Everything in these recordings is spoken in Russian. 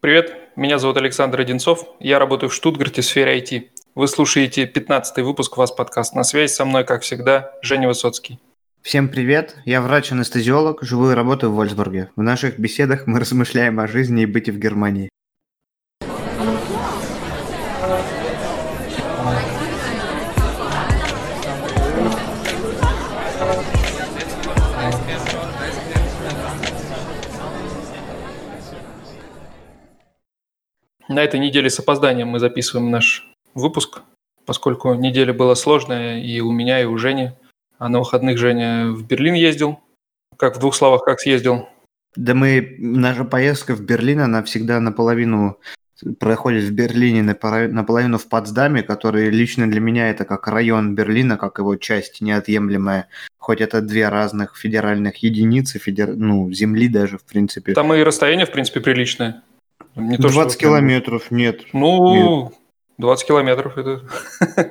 Привет, меня зовут Александр Одинцов, я работаю в Штутгарте в сфере IT. Вы слушаете 15-й выпуск «Вас подкаст». На связи со мной, как всегда, Женя Высоцкий. Всем привет, я врач-анестезиолог, живу и работаю в Вольсбурге. В наших беседах мы размышляем о жизни и быте в Германии. На этой неделе с опозданием мы записываем наш выпуск, поскольку неделя была сложная и у меня, и у Жени. А на выходных Женя в Берлин ездил. Как в двух словах, как съездил? Да мы, наша поездка в Берлин, она всегда наполовину проходит в Берлине, наполовину в Потсдаме, который лично для меня это как район Берлина, как его часть неотъемлемая. Хоть это две разных федеральных единицы, федер... ну, земли даже, в принципе. Там и расстояние, в принципе, приличное. Не 20 что, километров, нет. Ну, нет. 20 километров это...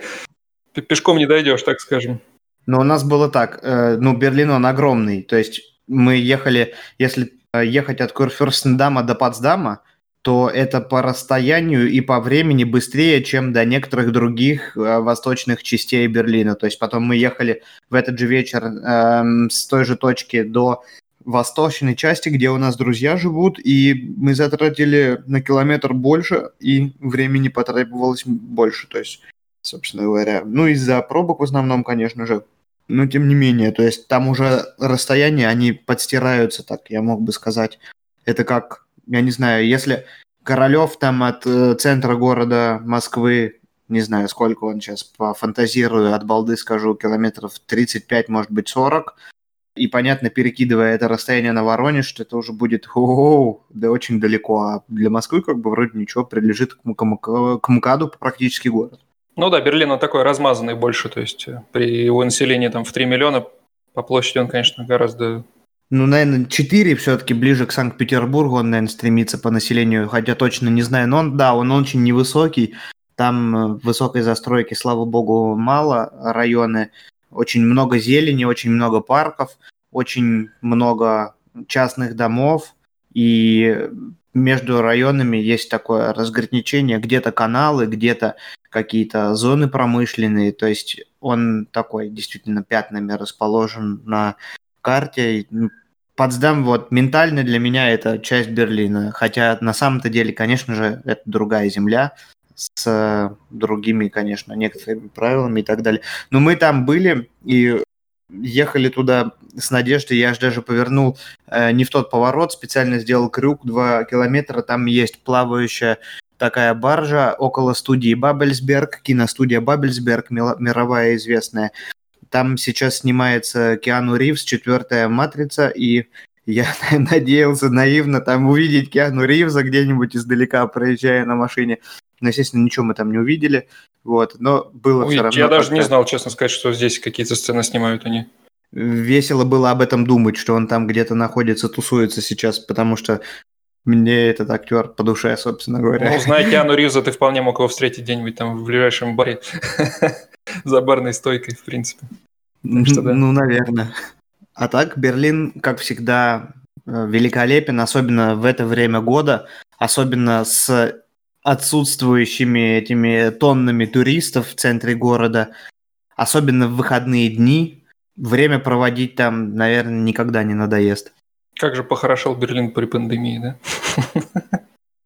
Пешком не дойдешь, так скажем. Но у нас было так, э, ну, Берлин, он огромный, то есть мы ехали, если э, ехать от Курфюрстендама до Потсдама, то это по расстоянию и по времени быстрее, чем до некоторых других э, восточных частей Берлина. То есть потом мы ехали в этот же вечер э, с той же точки до восточной части, где у нас друзья живут, и мы затратили на километр больше, и времени потребовалось больше, то есть, собственно говоря. Ну, из-за пробок в основном, конечно же, но тем не менее, то есть там уже расстояния, они подстираются, так я мог бы сказать. Это как, я не знаю, если Королев там от э, центра города Москвы, не знаю, сколько он сейчас пофантазирую, от балды скажу, километров 35, может быть, 40, и, понятно, перекидывая это расстояние на Воронеж, что это уже будет да очень далеко, а для Москвы как бы вроде ничего, прилежит к, к, к МКАДу практически город. Ну да, Берлин он такой размазанный больше, то есть э, при его населении там в 3 миллиона по площади он, конечно, гораздо... Ну, наверное, 4 все-таки ближе к Санкт-Петербургу он, наверное, стремится по населению, хотя точно не знаю, но он, да, он очень невысокий, там э, высокой застройки, слава богу, мало, районы очень много зелени, очень много парков, очень много частных домов, и между районами есть такое разграничение, где-то каналы, где-то какие-то зоны промышленные, то есть он такой действительно пятнами расположен на карте. Потсдам вот ментально для меня это часть Берлина, хотя на самом-то деле, конечно же, это другая земля, с другими, конечно, некоторыми правилами и так далее. Но мы там были и ехали туда с надеждой. Я же даже повернул э, не в тот поворот, специально сделал крюк 2 километра. Там есть плавающая такая баржа около студии Бабельсберг, киностудия Бабельсберг, мировая известная. Там сейчас снимается Киану Ривз, четвертая матрица, и я надеялся наивно там увидеть Киану Ривза где-нибудь издалека, проезжая на машине. Но, естественно, ничего мы там не увидели. Вот, но было Ой, все равно. Я даже не знал, честно сказать, что здесь какие-то сцены снимают они. Весело было об этом думать, что он там где-то находится, тусуется сейчас, потому что мне этот актер по душе, собственно говоря. Ну, зная Киану Ривза, ты вполне мог его встретить где-нибудь там в ближайшем баре. За барной стойкой, в принципе. Ну, наверное. А так, Берлин, как всегда, э, великолепен, особенно в это время года, особенно с отсутствующими этими тоннами туристов в центре города, особенно в выходные дни. Время проводить там, наверное, никогда не надоест. Как же похорошел Берлин при пандемии, да?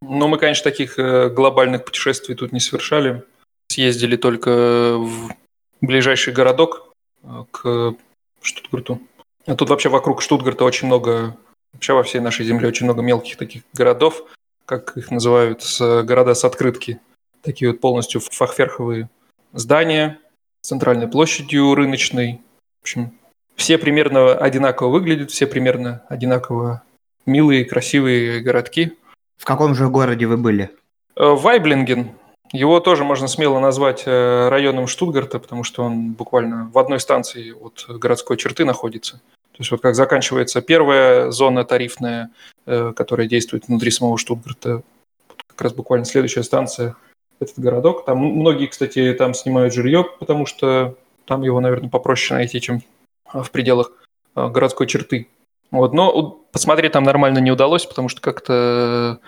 Ну, мы, конечно, таких э, глобальных путешествий тут не совершали. Съездили только в ближайший городок э, к Штутгарту. А тут вообще вокруг Штутгарта очень много, вообще во всей нашей земле очень много мелких таких городов, как их называют, с, города с открытки. Такие вот полностью фахверховые здания с центральной площадью рыночной. В общем, все примерно одинаково выглядят, все примерно одинаково милые, красивые городки. В каком же городе вы были? Э, Вайблинген. Его тоже можно смело назвать э, районом Штутгарта, потому что он буквально в одной станции от городской черты находится. То есть вот как заканчивается первая зона тарифная, э, которая действует внутри самого Штутгарта, как раз буквально следующая станция – этот городок. Там многие, кстати, там снимают жилье, потому что там его, наверное, попроще найти, чем в пределах э, городской черты. Вот, но посмотреть там нормально не удалось, потому что как-то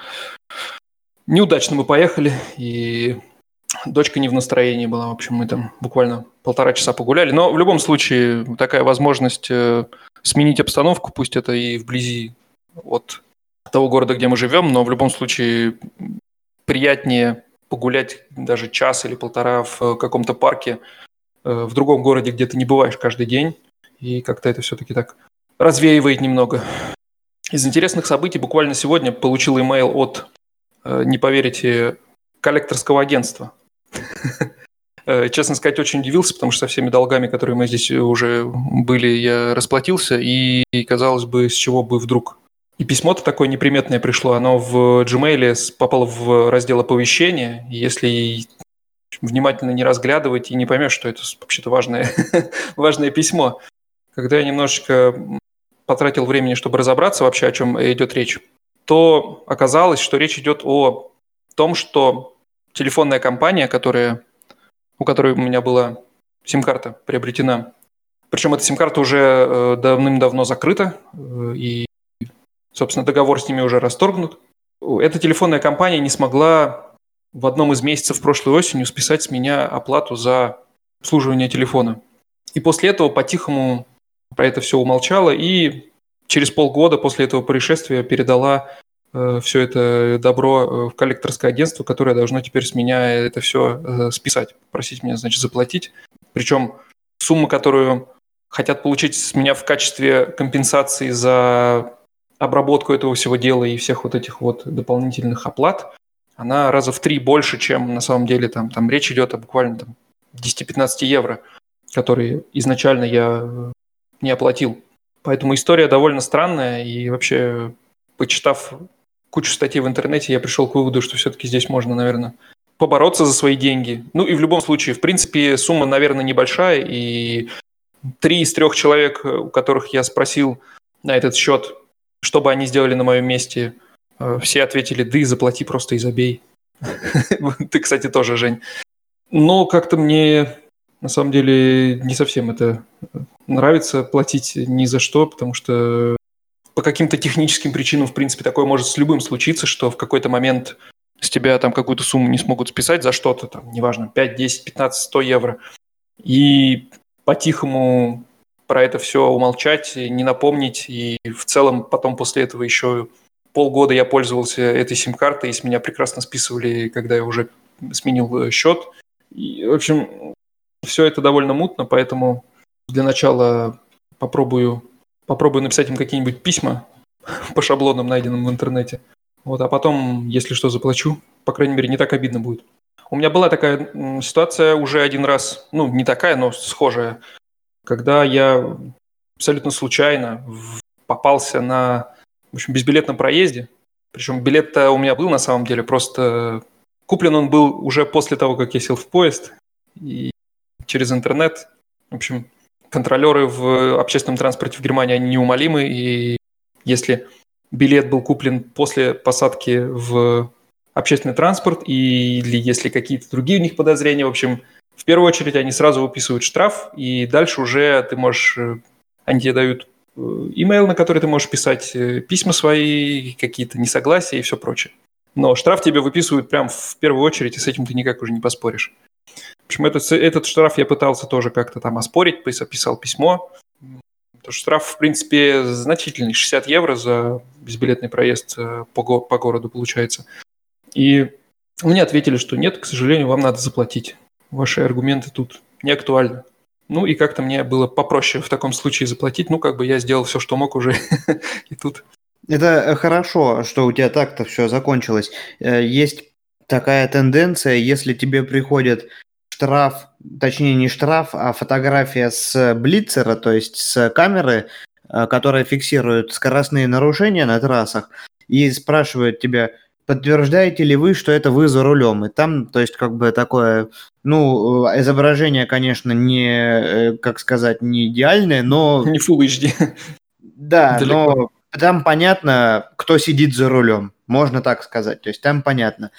неудачно мы поехали, и дочка не в настроении была. В общем, мы там буквально полтора часа погуляли. Но в любом случае такая возможность э, сменить обстановку, пусть это и вблизи от того города, где мы живем, но в любом случае приятнее погулять даже час или полтора в каком-то парке э, в другом городе, где ты не бываешь каждый день. И как-то это все-таки так развеивает немного. Из интересных событий буквально сегодня получил имейл от, э, не поверите, коллекторского агентства. Э, честно сказать, очень удивился, потому что со всеми долгами, которые мы здесь уже были, я расплатился, и казалось бы, с чего бы вдруг. И письмо-то такое неприметное пришло, оно в Gmail попало в раздел оповещения, если внимательно не разглядывать и не поймешь, что это вообще-то важное, важное письмо. Когда я немножечко потратил времени, чтобы разобраться вообще, о чем идет речь, то оказалось, что речь идет о том, что телефонная компания, которая, у которой у меня была сим-карта приобретена. Причем эта сим-карта уже э, давным-давно закрыта, э, и, собственно, договор с ними уже расторгнут. Эта телефонная компания не смогла в одном из месяцев прошлой осенью списать с меня оплату за обслуживание телефона. И после этого по-тихому про это все умолчала, и через полгода после этого происшествия передала все это добро э, в коллекторское агентство, которое должно теперь с меня это все э, списать, просить меня, значит, заплатить. Причем сумма, которую хотят получить с меня в качестве компенсации за обработку этого всего дела и всех вот этих вот дополнительных оплат, она раза в три больше, чем на самом деле там, там речь идет о буквально там 10-15 евро, которые изначально я не оплатил. Поэтому история довольно странная, и вообще, почитав кучу статей в интернете, я пришел к выводу, что все-таки здесь можно, наверное, побороться за свои деньги. Ну и в любом случае, в принципе, сумма, наверное, небольшая, и три из трех человек, у которых я спросил на этот счет, что бы они сделали на моем месте, э, все ответили, да и заплати просто и забей. Ты, кстати, тоже, Жень. Но как-то мне на самом деле не совсем это нравится платить ни за что, потому что по каким-то техническим причинам, в принципе, такое может с любым случиться, что в какой-то момент с тебя там какую-то сумму не смогут списать за что-то, там, неважно, 5, 10, 15, 100 евро. И по-тихому про это все умолчать, не напомнить. И в целом потом после этого еще полгода я пользовался этой сим-картой, и с меня прекрасно списывали, когда я уже сменил э, счет. И, в общем, все это довольно мутно, поэтому для начала попробую попробую написать им какие-нибудь письма по шаблонам, найденным в интернете. Вот, а потом, если что, заплачу. По крайней мере, не так обидно будет. У меня была такая ситуация уже один раз, ну, не такая, но схожая, когда я абсолютно случайно попался на, в общем, безбилетном проезде. Причем билет-то у меня был на самом деле, просто куплен он был уже после того, как я сел в поезд и через интернет. В общем, контролеры в общественном транспорте в Германии, они неумолимы, и если билет был куплен после посадки в общественный транспорт, или если какие-то другие у них подозрения, в общем, в первую очередь они сразу выписывают штраф, и дальше уже ты можешь, э, они тебе дают э, имейл, на который ты можешь писать э, письма свои, какие-то несогласия и все прочее. Но штраф тебе выписывают прям в первую очередь, и с этим ты никак уже не поспоришь. В общем, этот, этот штраф я пытался тоже как-то там оспорить, писал письмо. Штраф, в принципе, значительный, 60 евро за безбилетный проезд э, по, го- по городу получается. И мне ответили, что нет, к сожалению, вам надо заплатить. Ваши аргументы тут не актуальны. Ну и как-то мне было попроще в таком случае заплатить. Ну, как бы я сделал все, что мог уже. и тут... Это хорошо, что у тебя так-то все закончилось. Э, есть такая тенденция, если тебе приходит штраф, точнее не штраф, а фотография с блицера, то есть с камеры, э, которая фиксирует скоростные нарушения на трассах, и спрашивает тебя, подтверждаете ли вы, что это вы за рулем? И там, то есть, как бы такое, ну, э, изображение, конечно, не, э, как сказать, не идеальное, но... Не Full HD. Да, Далеко. но там понятно, кто сидит за рулем, можно так сказать, то есть там понятно.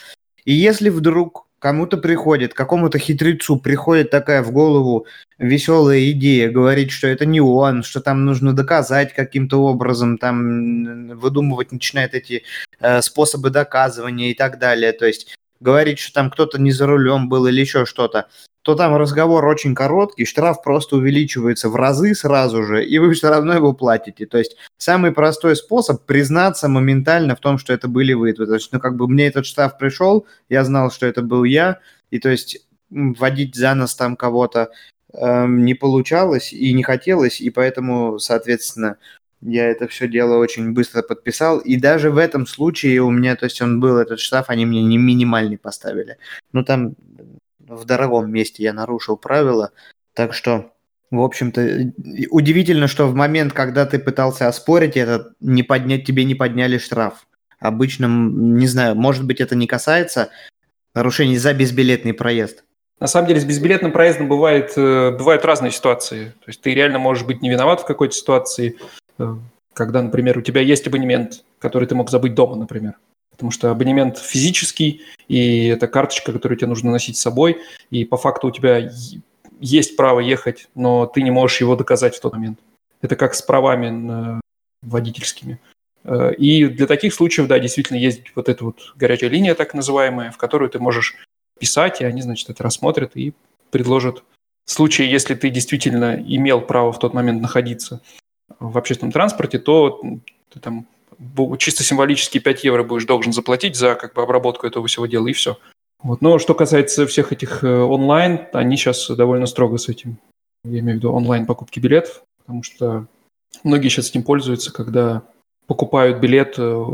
И если вдруг кому-то приходит, какому-то хитрецу приходит такая в голову веселая идея, говорить, что это не он, что там нужно доказать каким-то образом, там выдумывать начинает эти э, способы доказывания и так далее. То есть говорить, что там кто-то не за рулем был или еще что-то, то там разговор очень короткий, штраф просто увеличивается в разы сразу же, и вы все равно его платите. То есть самый простой способ признаться моментально в том, что это были вы. То есть, ну, как бы мне этот штраф пришел, я знал, что это был я, и то есть вводить за нос там кого-то э, не получалось и не хотелось, и поэтому, соответственно, я это все дело очень быстро подписал. И даже в этом случае у меня, то есть он был этот штраф, они мне не минимальный поставили. Ну, там в дорогом месте я нарушил правила. Так что, в общем-то, удивительно, что в момент, когда ты пытался оспорить это, не поднять, тебе не подняли штраф. Обычно, не знаю, может быть, это не касается нарушений за безбилетный проезд. На самом деле с безбилетным проездом бывает, э, бывают разные ситуации. То есть ты реально можешь быть не виноват в какой-то ситуации, э, когда, например, у тебя есть абонемент, который ты мог забыть дома, например. Потому что абонемент физический, и это карточка, которую тебе нужно носить с собой, и по факту у тебя есть право ехать, но ты не можешь его доказать в тот момент. Это как с правами водительскими. Э, и для таких случаев, да, действительно есть вот эта вот горячая линия, так называемая, в которую ты можешь писать, и они, значит, это рассмотрят и предложат. В случае, если ты действительно имел право в тот момент находиться в общественном транспорте, то ты там чисто символически 5 евро будешь должен заплатить за как бы обработку этого всего дела, и все. Вот. Но что касается всех этих э, онлайн, они сейчас довольно строго с этим. Я имею в виду онлайн покупки билетов, потому что многие сейчас этим пользуются, когда покупают билет, э,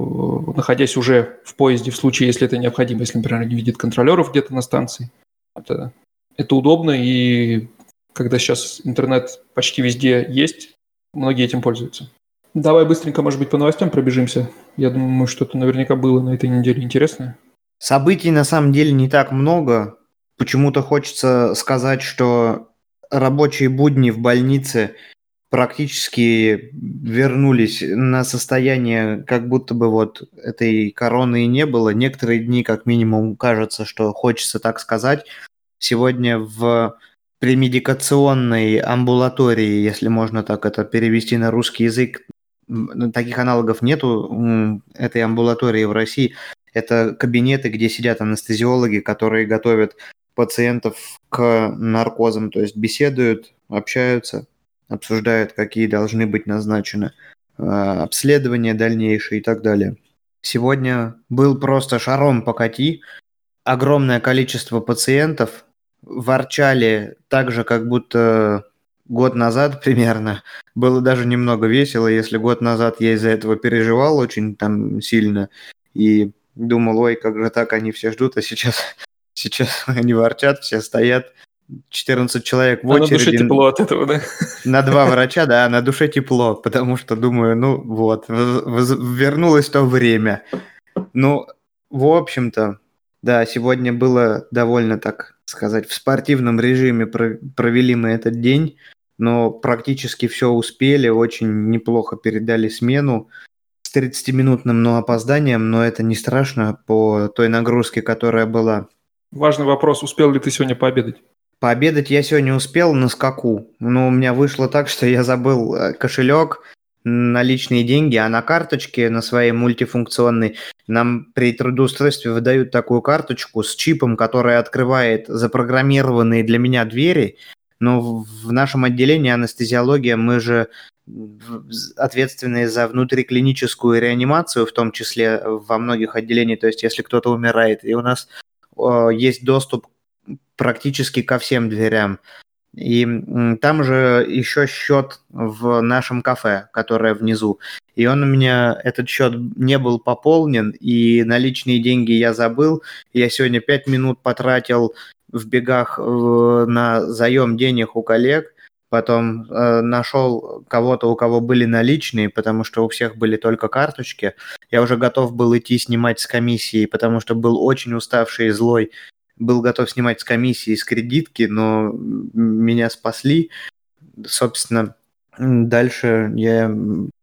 находясь уже в поезде, в случае, если это необходимо, если, например, не видят контролеров где-то на станции. Это, это удобно, и когда сейчас интернет почти везде есть, многие этим пользуются. Давай быстренько, может быть, по новостям пробежимся. Я думаю, что-то наверняка было на этой неделе интересное. Событий на самом деле не так много. Почему-то хочется сказать, что рабочие будни в больнице практически вернулись на состояние, как будто бы вот этой короны и не было. Некоторые дни, как минимум, кажется, что хочется так сказать. Сегодня в премедикационной амбулатории, если можно так это перевести на русский язык, таких аналогов нету этой амбулатории в России. Это кабинеты, где сидят анестезиологи, которые готовят пациентов к наркозам, то есть беседуют, общаются, обсуждают, какие должны быть назначены а, обследования дальнейшие и так далее. Сегодня был просто шаром покати. Огромное количество пациентов ворчали так же, как будто год назад примерно. Было даже немного весело, если год назад я из-за этого переживал очень там сильно и думал, ой, как же так они все ждут, а сейчас, сейчас они ворчат, все стоят 14 человек в очереди. А на душе тепло от этого, да? На два врача, да, на душе тепло, потому что думаю, ну вот, вернулось то время. Ну, в общем-то, да, сегодня было довольно, так сказать, в спортивном режиме провели мы этот день, но практически все успели, очень неплохо передали смену с 30-минутным но опозданием, но это не страшно по той нагрузке, которая была. Важный вопрос, успел ли ты сегодня пообедать? Пообедать я сегодня успел на скаку, но у меня вышло так, что я забыл э, кошелек, наличные деньги, а на карточке, на своей мультифункционной, нам при трудоустройстве выдают такую карточку с чипом, которая открывает запрограммированные для меня двери, но в нашем отделении анестезиология мы же ответственные за внутриклиническую реанимацию, в том числе во многих отделениях, то есть если кто-то умирает, и у нас э, есть доступ практически ко всем дверям. И там же еще счет в нашем кафе, которое внизу. И он у меня, этот счет не был пополнен, и наличные деньги я забыл. Я сегодня пять минут потратил в бегах на заем денег у коллег, потом э, нашел кого-то, у кого были наличные, потому что у всех были только карточки. Я уже готов был идти снимать с комиссии, потому что был очень уставший и злой был готов снимать с комиссии, с кредитки, но меня спасли. Собственно, дальше я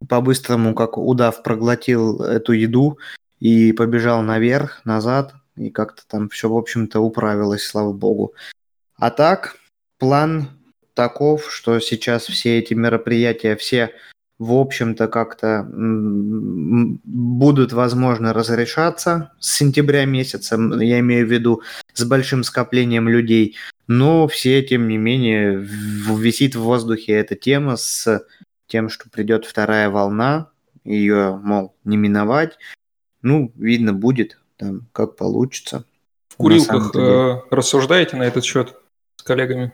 по-быстрому, как удав, проглотил эту еду и побежал наверх, назад, и как-то там все, в общем-то, управилось, слава богу. А так, план таков, что сейчас все эти мероприятия, все в общем-то, как-то будут, возможно, разрешаться с сентября месяца, я имею в виду с большим скоплением людей, но все, тем не менее, висит в воздухе эта тема с тем, что придет вторая волна, ее, мол, не миновать. Ну, видно будет, там, как получится. В курилках э, рассуждаете на этот счет с коллегами?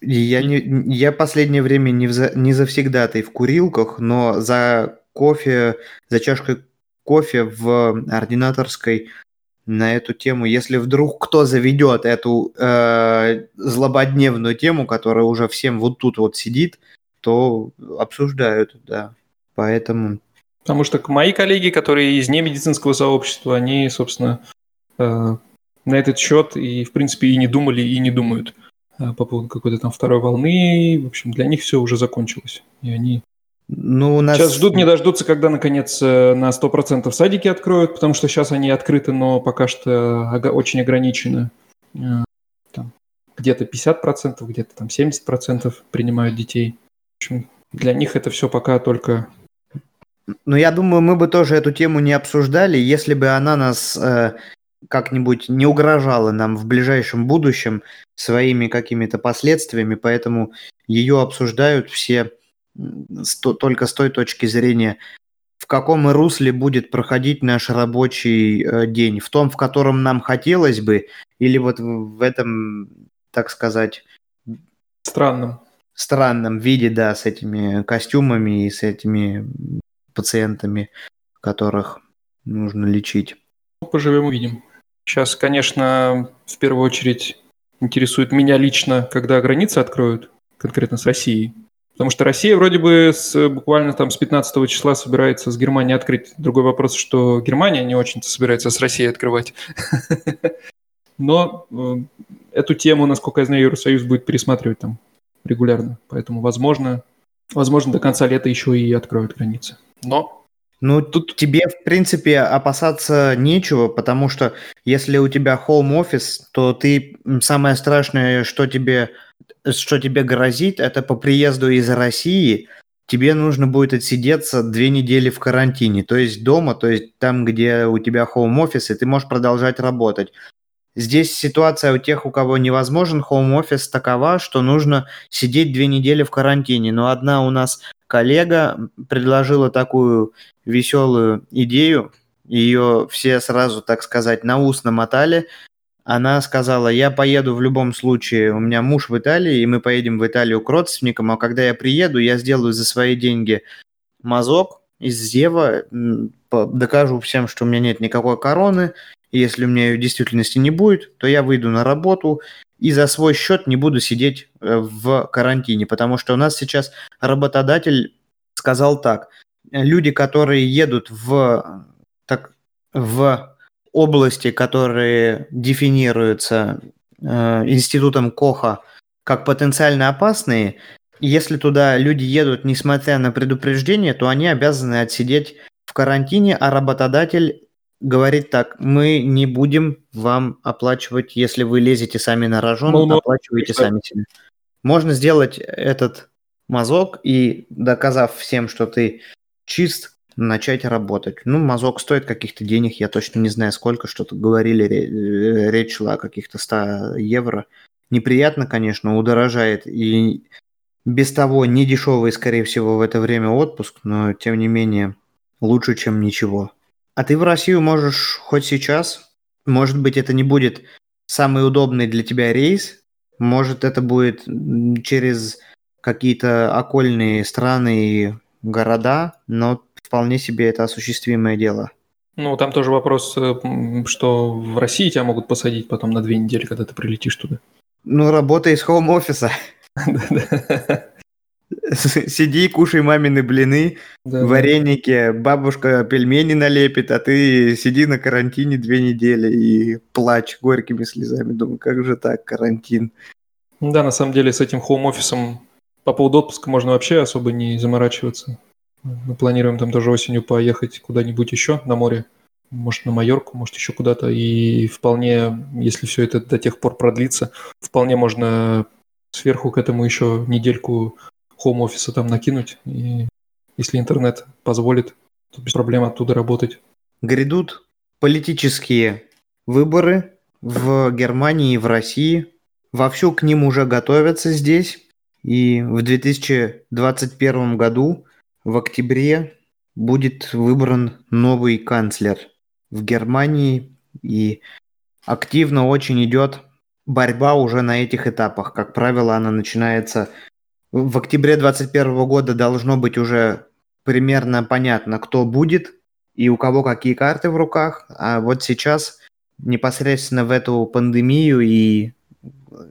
Я, не, я последнее время не, вза, не завсегдатый в курилках, но за кофе, за чашкой кофе в ординаторской на эту тему, если вдруг кто заведет эту э, злободневную тему, которая уже всем вот тут вот сидит, то обсуждают, да. Поэтому... Потому что мои коллеги, которые из немедицинского сообщества, они, собственно, э, на этот счет и, в принципе, и не думали, и не думают. Э, по поводу какой-то там второй волны. В общем, для них все уже закончилось. И они ну, у нас... Сейчас ждут, не дождутся, когда, наконец, э, на 100% садики откроют, потому что сейчас они открыты, но пока что очень ограничены. Э, там, где-то 50%, где-то там 70% принимают детей. В общем, для них это все пока только... Ну, я думаю, мы бы тоже эту тему не обсуждали, если бы она нас э, как-нибудь не угрожала нам в ближайшем будущем своими какими-то последствиями, поэтому ее обсуждают все сто, только с той точки зрения, в каком русле будет проходить наш рабочий э, день, в том, в котором нам хотелось бы, или вот в, в этом, так сказать, странном странном виде, да, с этими костюмами и с этими пациентами, которых нужно лечить. Поживем увидим. Сейчас, конечно, в первую очередь интересует меня лично, когда границы откроют, конкретно с Россией. Потому что Россия вроде бы с, буквально там с 15 числа собирается с Германией открыть. Другой вопрос, что Германия не очень-то собирается с Россией открывать. Но э, эту тему, насколько я знаю, Евросоюз будет пересматривать там регулярно. Поэтому, возможно, возможно, до конца лета еще и откроют границы. Но ну, тут тебе, в принципе, опасаться нечего, потому что если у тебя home office, то ты самое страшное, что тебе, что тебе грозит, это по приезду из России тебе нужно будет отсидеться две недели в карантине, то есть дома, то есть там, где у тебя home office, и ты можешь продолжать работать. Здесь ситуация у тех, у кого невозможен office, такова, что нужно сидеть две недели в карантине. Но одна у нас коллега предложила такую веселую идею, ее все сразу, так сказать, на ус намотали. Она сказала, я поеду в любом случае, у меня муж в Италии, и мы поедем в Италию к родственникам, а когда я приеду, я сделаю за свои деньги мазок из Зева, докажу всем, что у меня нет никакой короны, и если у меня ее в действительности не будет, то я выйду на работу и за свой счет не буду сидеть э, в карантине, потому что у нас сейчас работодатель сказал так, люди, которые едут в, так, в области, которые дефинируются э, институтом Коха как потенциально опасные, если туда люди едут, несмотря на предупреждение, то они обязаны отсидеть в карантине, а работодатель говорит так, мы не будем вам оплачивать, если вы лезете сами на рожон, ну, оплачиваете что? сами себе. Можно сделать этот мазок и, доказав всем, что ты чист, начать работать. Ну, мазок стоит каких-то денег, я точно не знаю сколько, что-то говорили, э, речь шла о каких-то 100 евро. Неприятно, конечно, удорожает и без того не дешевый, скорее всего, в это время отпуск, но тем не менее лучше, чем ничего. А ты в Россию можешь хоть сейчас. Может быть, это не будет самый удобный для тебя рейс. Может, это будет через какие-то окольные страны и города, но вполне себе это осуществимое дело. Ну, там тоже вопрос, э, что в России тебя могут посадить потом на две недели, когда ты прилетишь туда. Ну, работа из хоум-офиса. Сиди, кушай мамины блины, да, вареники, бабушка пельмени налепит, а ты сиди на карантине две недели и плачь горькими слезами. Думаю, как же так, карантин? Да, на самом деле с этим хоум-офисом по поводу отпуска можно вообще особо не заморачиваться. Мы планируем там тоже осенью поехать куда-нибудь еще на море. Может, на Майорку, может, еще куда-то. И вполне, если все это до тех пор продлится, вполне можно сверху к этому еще недельку хоум-офиса там накинуть и если интернет позволит, то без проблем оттуда работать. Грядут политические выборы в Германии и в России. Вовсю к ним уже готовятся здесь. И в 2021 году, в октябре, будет выбран новый канцлер в Германии. И активно очень идет борьба уже на этих этапах. Как правило, она начинается в октябре 2021 года должно быть уже примерно понятно, кто будет и у кого какие карты в руках. А вот сейчас непосредственно в эту пандемию и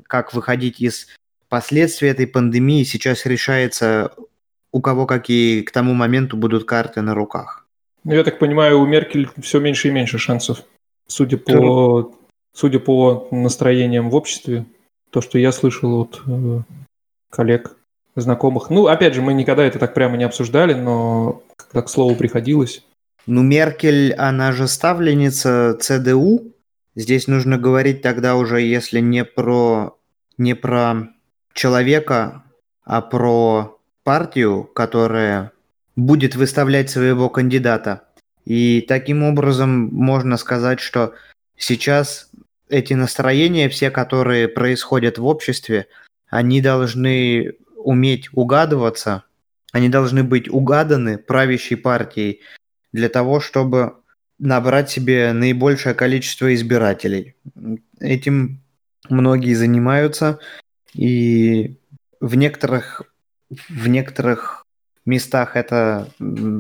как выходить из последствий этой пандемии сейчас решается, у кого какие к тому моменту будут карты на руках. Ну, я так понимаю, у Меркель все меньше и меньше шансов, судя по, судя по настроениям в обществе, то, что я слышал от э, коллег, знакомых. Ну, опять же, мы никогда это так прямо не обсуждали, но когда к слову приходилось. Ну, Меркель, она же ставленница ЦДУ. Здесь нужно говорить тогда уже, если не про, не про человека, а про партию, которая будет выставлять своего кандидата. И таким образом можно сказать, что сейчас эти настроения, все, которые происходят в обществе, они должны уметь угадываться, они должны быть угаданы правящей партией для того, чтобы набрать себе наибольшее количество избирателей. Этим многие занимаются, и в некоторых, в некоторых местах это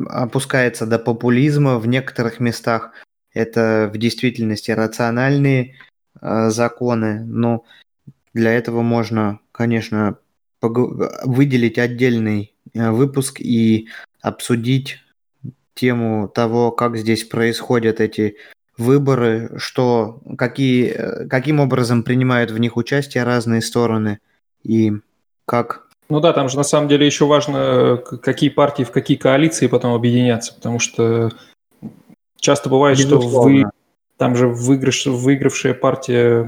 опускается до популизма, в некоторых местах это в действительности рациональные э, законы, но для этого можно, конечно, выделить отдельный э, выпуск и обсудить тему того, как здесь происходят эти выборы, что какие, э, каким образом принимают в них участие разные стороны и как. Ну да, там же на самом деле еще важно, какие партии в какие коалиции потом объединятся, потому что часто бывает, Безусловно. что вы там же выигрыш, выигравшая партия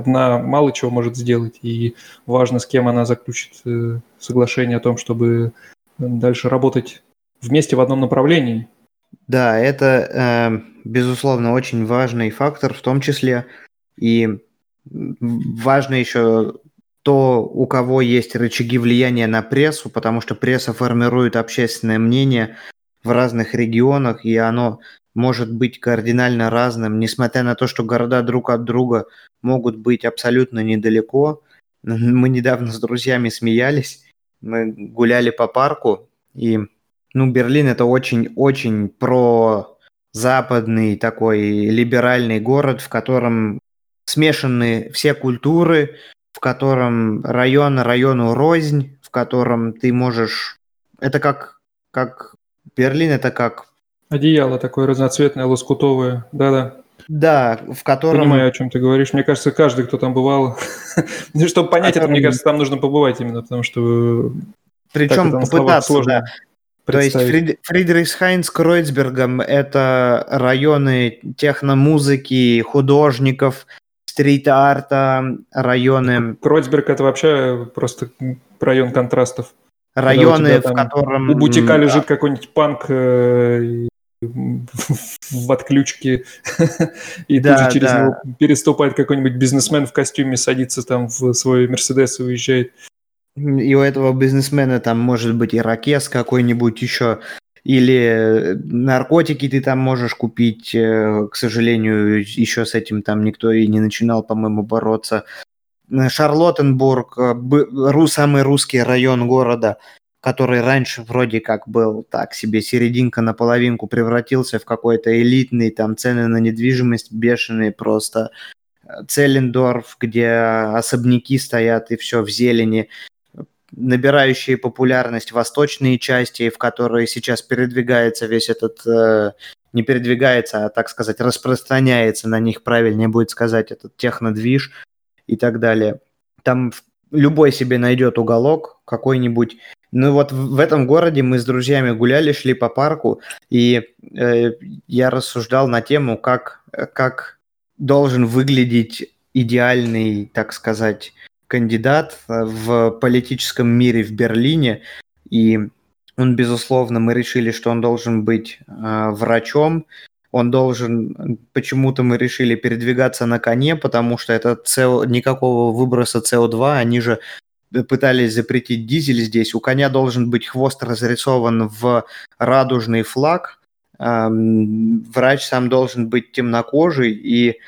одна мало чего может сделать, и важно, с кем она заключит э, соглашение о том, чтобы дальше работать вместе в одном направлении. Да, это, э, безусловно, очень важный фактор, в том числе и важно еще то, у кого есть рычаги влияния на прессу, потому что пресса формирует общественное мнение в разных регионах, и оно может быть кардинально разным, несмотря на то, что города друг от друга могут быть абсолютно недалеко. Мы недавно с друзьями смеялись, мы гуляли по парку, и, ну, Берлин это очень-очень про западный такой либеральный город, в котором смешаны все культуры, в котором район району рознь, в котором ты можешь... Это как, как Берлин, это как Одеяло такое разноцветное, лоскутовое, да-да. Да, в котором... Понимаю, о чем ты говоришь. Мне кажется, каждый, кто там бывал... Ну, чтобы понять это, мне кажется, там нужно побывать именно, потому что... Причем попытаться, да. То есть Фрид... Фридрихсхайн Кройцбергом – это районы техномузыки, художников, стрит-арта, районы... Кройцберг – это вообще просто район контрастов. Районы, в котором... У бутика лежит какой-нибудь панк э, в отключке, и да, тут же через да. него переступает какой-нибудь бизнесмен в костюме, садится там в свой Мерседес и уезжает. И у этого бизнесмена там может быть ирокез какой-нибудь еще, или наркотики ты там можешь купить, э, к сожалению, еще с этим там никто и не начинал, по-моему, бороться. Шарлоттенбург, э, самый русский район города – который раньше вроде как был так себе серединка на половинку, превратился в какой-то элитный, там цены на недвижимость бешеные просто. Целлендорф, где особняки стоят и все в зелени, набирающие популярность восточные части, в которые сейчас передвигается весь этот, э, не передвигается, а, так сказать, распространяется на них, правильнее будет сказать, этот технодвиж и так далее. Там любой себе найдет уголок какой-нибудь ну вот в этом городе мы с друзьями гуляли, шли по парку, и э, я рассуждал на тему, как, как должен выглядеть идеальный, так сказать, кандидат в политическом мире в Берлине. И Он, безусловно, мы решили, что он должен быть э, врачом, он должен, почему-то мы решили передвигаться на коне, потому что это СО, никакого выброса СО2, они же пытались запретить дизель здесь. У коня должен быть хвост разрисован в радужный флаг, врач сам должен быть темнокожий, и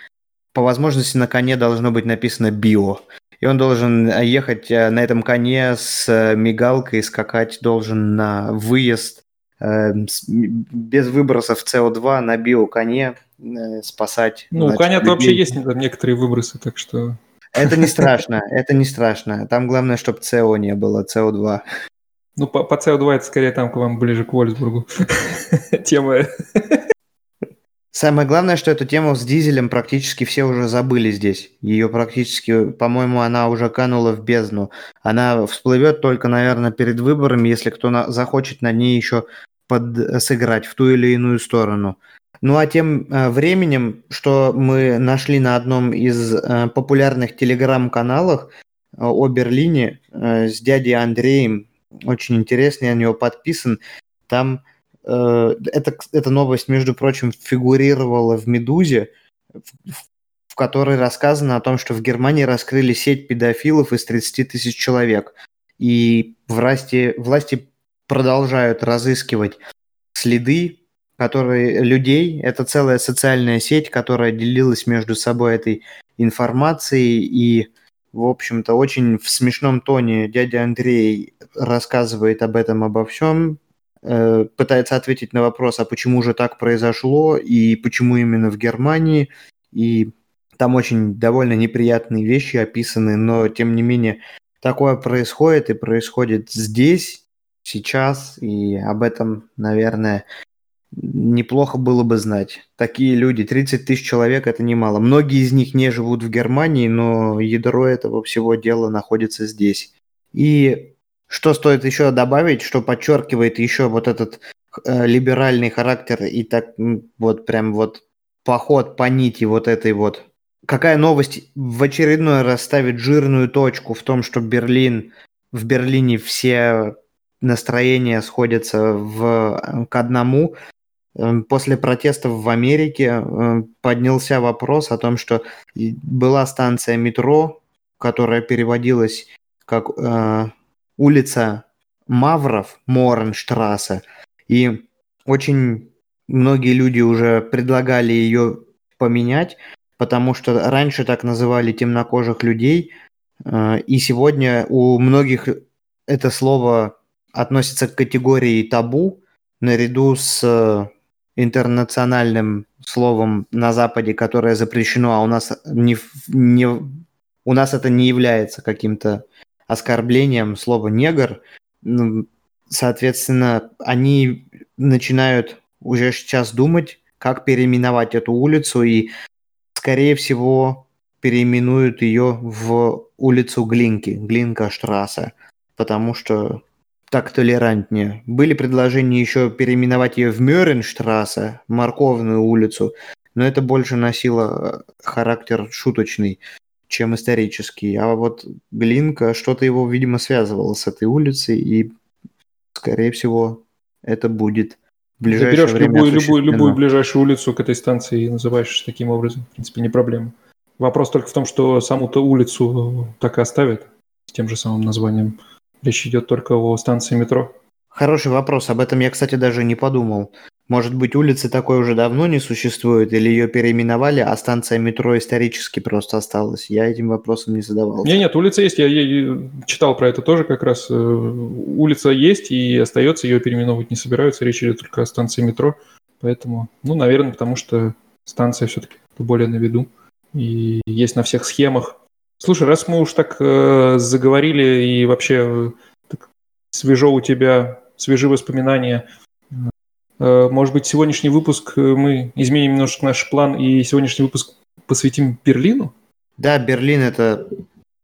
по возможности на коне должно быть написано «био». И он должен ехать э, на этом коне с э, мигалкой, скакать должен на выезд э, без выбросов СО2 на биоконе спасать. Ну, у коня вообще есть некоторые выбросы, так что... Это не страшно, это не страшно. Там главное, чтобы СО не было, СО2. Ну, по, по CO2 это скорее там к вам ближе к Вольсбургу. Тема. Самое главное, что эту тему с дизелем практически все уже забыли здесь. Ее практически, по-моему, она уже канула в бездну. Она всплывет только, наверное, перед выборами, если кто на- захочет на ней еще под сыграть в ту или иную сторону. Ну а тем э, временем, что мы нашли на одном из э, популярных телеграм-каналах э, о Берлине с дядей Андреем, очень интересный, я на него подписан. Там э, это, эта новость, между прочим, фигурировала в «Медузе», в, в которой рассказано о том, что в Германии раскрыли сеть педофилов из 30 тысяч человек. И власти, власти продолжают разыскивать следы, которые людей, это целая социальная сеть, которая делилась между собой этой информацией. И в общем-то, очень в смешном тоне дядя Андрей рассказывает об этом, обо всем, э, пытается ответить на вопрос, а почему же так произошло и почему именно в Германии. И там очень довольно неприятные вещи описаны, но тем не менее такое происходит и происходит здесь, сейчас, и об этом, наверное, неплохо было бы знать. Такие люди, 30 тысяч человек, это немало. Многие из них не живут в Германии, но ядро этого всего дела находится здесь. И что стоит еще добавить, что подчеркивает еще вот этот э, либеральный характер и так вот прям вот поход по нити вот этой вот. Какая новость в очередной раз ставит жирную точку в том, что Берлин, в Берлине все настроения сходятся в, к одному, после протестов в Америке эм, поднялся вопрос о том, что была станция метро, которая переводилась как э, улица Мавров, Моренштрассе, и очень многие люди уже предлагали ее поменять, потому что раньше так называли темнокожих людей, э, и сегодня у многих это слово относится к категории табу, наряду с интернациональным словом на Западе, которое запрещено, а у нас не, не у нас это не является каким-то оскорблением слово негр, ну, соответственно, они начинают уже сейчас думать, как переименовать эту улицу, и, скорее всего, переименуют ее в улицу Глинки, Глинка Штрассе, потому что так толерантнее. Были предложения еще переименовать ее в Мёренштрассе, Морковную улицу, но это больше носило э, характер шуточный, чем исторический. А вот Глинка, что-то его, видимо, связывало с этой улицей, и, скорее всего, это будет в ближайшее Ты берешь время любую, любую, любую ближайшую улицу к этой станции и называешь таким образом. В принципе, не проблема. Вопрос только в том, что саму-то улицу так и оставят с тем же самым названием. Речь идет только о станции метро. Хороший вопрос. Об этом я, кстати, даже не подумал. Может быть, улицы такой уже давно не существует, или ее переименовали, а станция метро исторически просто осталась? Я этим вопросом не задавался. Нет, нет, улица есть. Я, я читал про это тоже как раз. Э, улица есть и остается, ее переименовывать не собираются. Речь идет только о станции метро. Поэтому, ну, наверное, потому что станция все-таки более на виду. И есть на всех схемах Слушай, раз мы уж так э, заговорили и вообще э, так свежо у тебя, свежие воспоминания, э, может быть, сегодняшний выпуск э, мы изменим немножко наш план и сегодняшний выпуск посвятим Берлину? Да, Берлин – это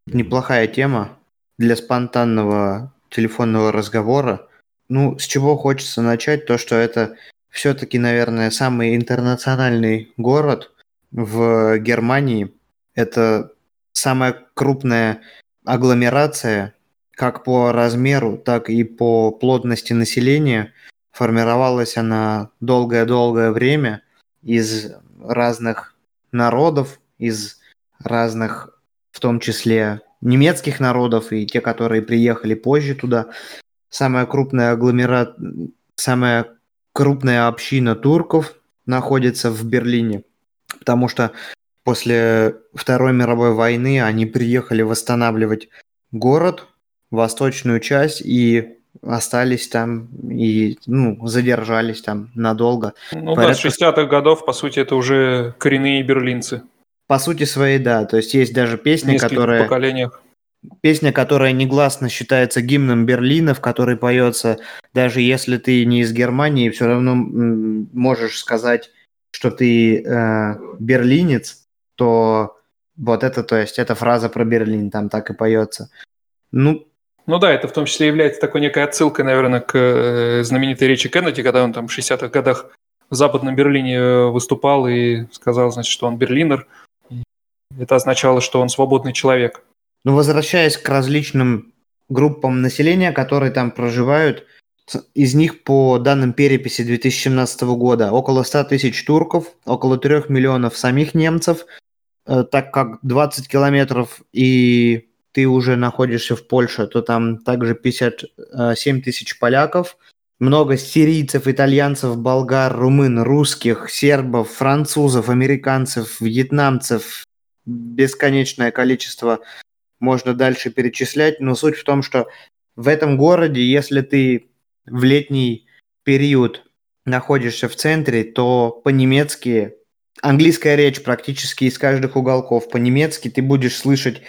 неплохая тема для спонтанного телефонного разговора. Ну, с чего хочется начать, то, что это все-таки, наверное, самый интернациональный город в Германии. Это самая крупная агломерация, как по размеру, так и по плотности населения. Формировалась она долгое-долгое время из разных народов, из разных, в том числе немецких народов и те, которые приехали позже туда. Самая крупная агломерат, самая крупная община турков находится в Берлине, потому что после Второй мировой войны они приехали восстанавливать город, восточную часть, и остались там и ну, задержались там надолго. Ну Порядка... да, с 60-х годов, по сути, это уже коренные берлинцы. По сути своей, да. То есть есть даже песня, которая... поколениях. Песня, которая негласно считается гимном Берлина, в которой поется, даже если ты не из Германии, все равно можешь сказать, что ты э, берлинец, то вот это, то есть, эта фраза про Берлин там так и поется. Ну, ну да, это в том числе является такой некой отсылкой, наверное, к э, знаменитой речи Кеннеди, когда он там в 60-х годах в Западном Берлине э, выступал и сказал, значит, что он берлинер. Это означало, что он свободный человек. Ну, возвращаясь к различным группам населения, которые там проживают, из них, по данным переписи 2017 года, около 100 тысяч турков, около 3 миллионов самих немцев, так как 20 километров и ты уже находишься в Польше, то там также 57 тысяч поляков, много сирийцев, итальянцев, болгар, румын, русских, сербов, французов, американцев, вьетнамцев, бесконечное количество можно дальше перечислять, но суть в том, что в этом городе, если ты в летний период находишься в центре, то по-немецки английская речь практически из каждых уголков. По-немецки ты будешь слышать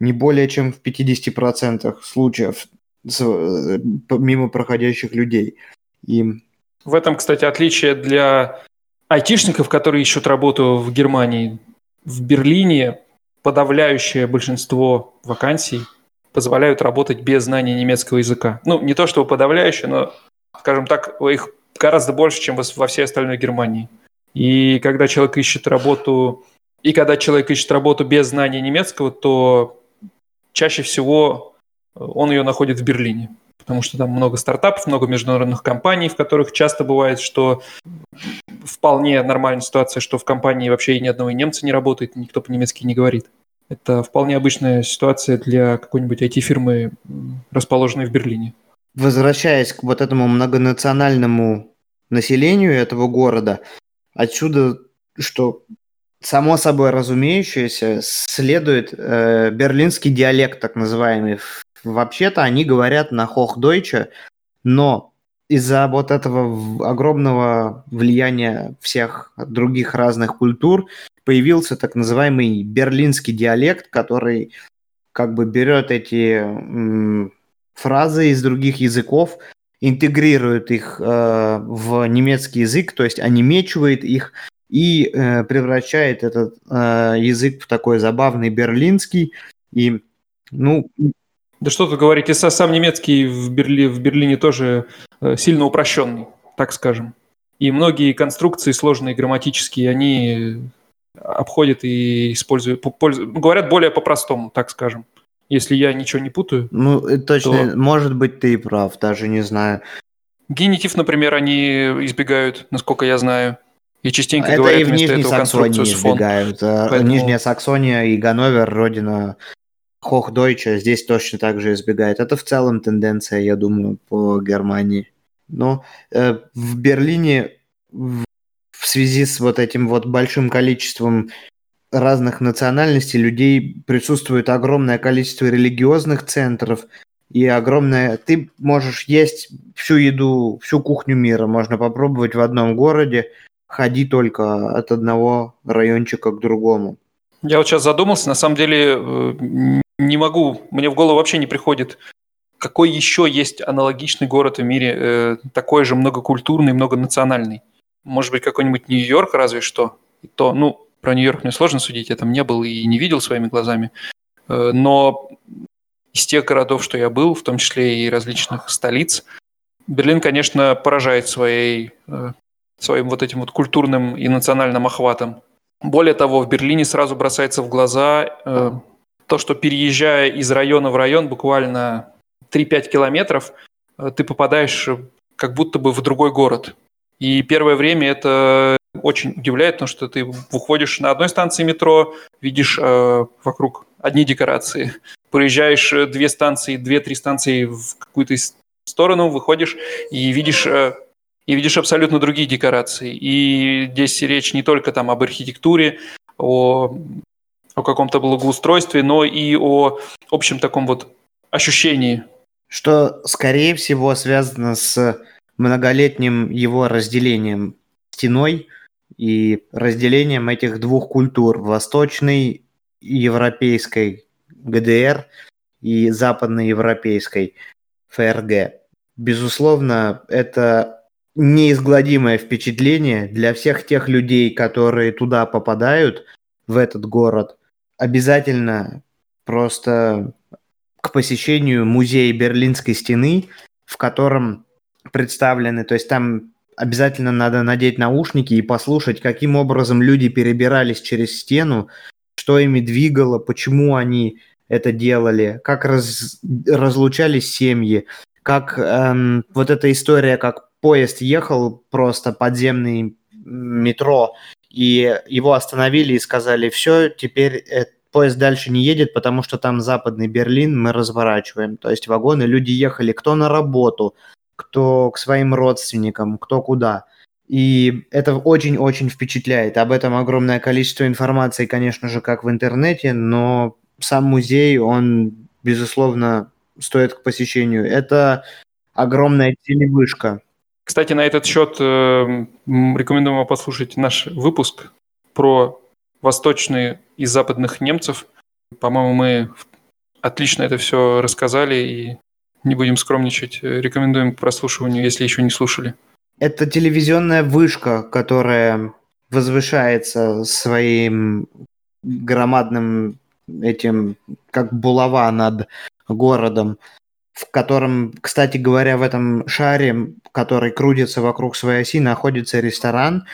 не более чем в 50% случаев э, мимо проходящих людей. И... В этом, кстати, отличие для айтишников, которые ищут работу в Германии. В Берлине подавляющее большинство вакансий позволяют работать без знания немецкого языка. Ну, не то чтобы подавляющее, но, скажем так, их гораздо больше, чем во всей остальной Германии. И когда человек ищет работу, и когда человек ищет работу без знания немецкого, то чаще всего э, он ее находит в Берлине, потому что там много стартапов, много международных компаний, в которых часто бывает, что вполне нормальная ситуация, что в компании вообще ни одного немца не работает, никто по-немецки не говорит. Это вполне обычная ситуация для какой-нибудь IT-фирмы, расположенной в Берлине. Возвращаясь к вот этому многонациональному населению этого города, отсюда, что само собой разумеющееся, следует э, берлинский диалект, так называемый. Вообще-то они говорят на Хохдойче, но из-за вот этого огромного влияния всех других разных культур появился так называемый берлинский диалект, который как бы берет эти м, фразы из других языков, интегрирует их э, в немецкий язык, то есть анимечивает их и э, превращает этот э, язык в такой забавный берлинский. И, ну... Да что тут говорить, и сам немецкий в, Берли, в Берлине тоже э, сильно упрощенный, так скажем. И многие конструкции сложные грамматические, они обходят и используют, пользуют, говорят более по-простому, так скажем. Если я ничего не путаю. Ну, точно, то... может быть, ты и прав, даже не знаю. Генитив, например, они избегают, насколько я знаю. И частенько Это говорят и в Нижней Саксонии избегают. Э, Поэтому... Нижняя Саксония и Ганновер, родина Хохдойча, здесь точно так же избегает. Это в целом тенденция, я думаю, по Германии. Но э, в Берлине в связи с вот этим вот большим количеством разных национальностей людей присутствует огромное количество религиозных центров и огромное... Ты можешь есть всю еду, всю кухню мира можно попробовать в одном городе, ходи только от одного райончика к другому. Я вот сейчас задумался, на самом деле э, не могу, мне в голову вообще не приходит, какой еще есть аналогичный город в мире, э, такой же многокультурный, многонациональный. Может быть, какой-нибудь Нью-Йорк разве что. И то, ну, про Нью-Йорк мне сложно судить, я там не был и не видел своими глазами. Э, но из тех городов, что я был, в том числе и различных столиц, Берлин, конечно, поражает своей своим вот этим вот культурным и национальным охватом. Более того, в Берлине сразу бросается в глаза э, то, что переезжая из района в район, буквально 3-5 километров э, ты попадаешь как будто бы в другой город. И первое время это очень удивляет, потому что ты выходишь на одной станции метро, видишь э, вокруг одни декорации, проезжаешь э, две станции, две-три станции в какую-то сторону, выходишь и видишь э, и видишь абсолютно другие декорации. И здесь речь не только там об архитектуре, о, о каком-то благоустройстве, но и о общем таком вот ощущении. Что, скорее всего, связано с многолетним его разделением стеной и разделением этих двух культур – восточной европейской ГДР и западноевропейской ФРГ. Безусловно, это неизгладимое впечатление для всех тех людей, которые туда попадают, в этот город. Обязательно просто к посещению музея Берлинской стены, в котором представлены, то есть там обязательно надо надеть наушники и послушать, каким образом люди перебирались через стену, что ими двигало, почему они это делали, как раз, разлучались семьи, как эм, вот эта история, как поезд ехал просто подземный метро, и его остановили и сказали, все, теперь э, поезд дальше не едет, потому что там западный Берлин, мы разворачиваем. То есть вагоны, люди ехали кто на работу, кто к своим родственникам, кто куда. И это очень-очень впечатляет. Об этом огромное количество информации, конечно же, как в интернете, но сам музей, он, безусловно, стоит к посещению. Это огромная телевышка. Кстати, на этот счет э, рекомендуем вам послушать наш выпуск про восточные и западных немцев. По-моему, мы отлично это все рассказали и не будем скромничать. Рекомендуем к прослушиванию, если еще не слушали. Это телевизионная вышка, которая возвышается своим громадным этим, как булава над городом, в котором, кстати говоря, в этом шаре, который крутится вокруг своей оси, находится ресторан,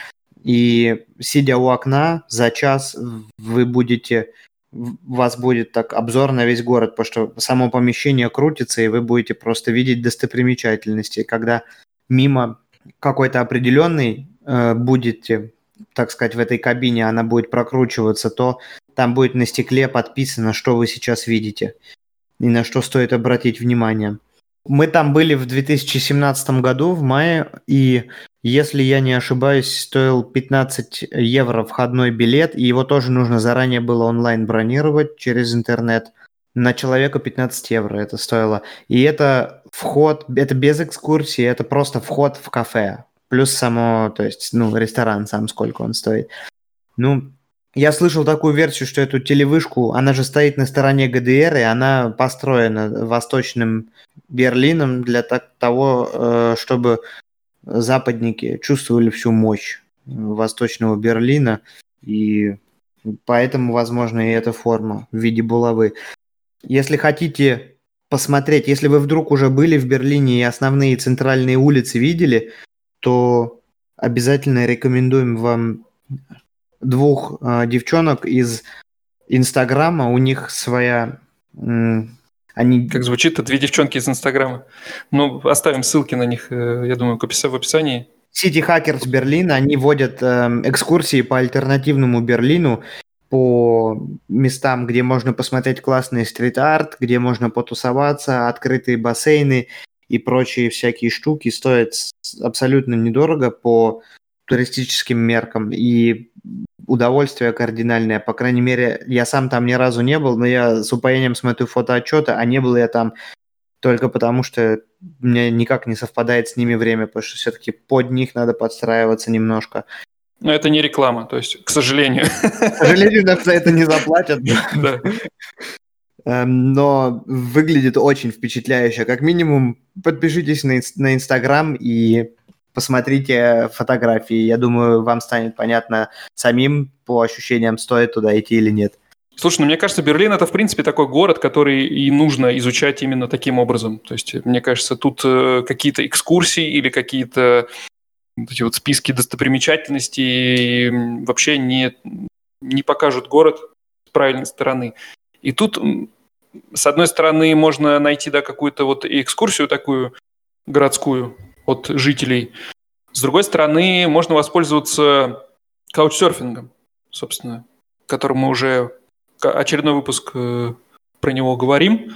и сидя у окна за час вы будете у вас будет так обзор на весь город, потому что само помещение крутится, и вы будете просто видеть достопримечательности. Когда мимо какой-то определенный э, будете, так сказать, в этой кабине, она будет прокручиваться, то там будет на стекле подписано, что вы сейчас видите и на что стоит обратить внимание. Мы там были в 2017 году, в мае, и если я не ошибаюсь, стоил 15 евро входной билет, и его тоже нужно заранее было онлайн бронировать через интернет. На человека 15 евро это стоило. И это вход, это без экскурсии, это просто вход в кафе. Плюс само, то есть, ну, ресторан сам, сколько он стоит. Ну, я слышал такую версию, что эту телевышку, она же стоит на стороне ГДР, и она построена восточным Берлином для того, э, чтобы западники чувствовали всю мощь восточного Берлина, и поэтому, возможно, и эта форма в виде булавы. Если хотите посмотреть, если вы вдруг уже были в Берлине и основные центральные улицы видели, то обязательно рекомендуем вам двух э, девчонок из Инстаграма. У них своя они... Как звучит, это две девчонки из Инстаграма. Ну, оставим ссылки на них, э, я думаю, в описании. City Hackers Берлин, они водят э, экскурсии по альтернативному Берлину, по местам, где можно посмотреть классный стрит-арт, где можно потусоваться, открытые бассейны и прочие всякие штуки стоят абсолютно недорого по туристическим меркам. И удовольствие кардинальное. По крайней мере, я сам там ни разу не был, но я с упоением смотрю фотоотчеты, а не был я там только потому, что меня никак не совпадает с ними время, потому что все-таки под них надо подстраиваться немножко. Но это не реклама, то есть, к сожалению. К сожалению, нам за это не заплатят. Эм, но выглядит очень впечатляюще. Как минимум, подпишитесь на Инстаграм и посмотрите фотографии. Я думаю, вам станет понятно самим по ощущениям, стоит туда идти или нет. Слушай, ну мне кажется, Берлин это в принципе такой город, который и нужно изучать именно таким образом. То есть, мне кажется, тут э, какие-то экскурсии или какие-то эти вот списки достопримечательностей вообще не, не покажут город с правильной стороны. И тут с одной стороны, можно найти да, какую-то вот экскурсию такую городскую от жителей. С другой стороны, можно воспользоваться каучсерфингом, собственно, которым мы уже очередной выпуск э, про него говорим,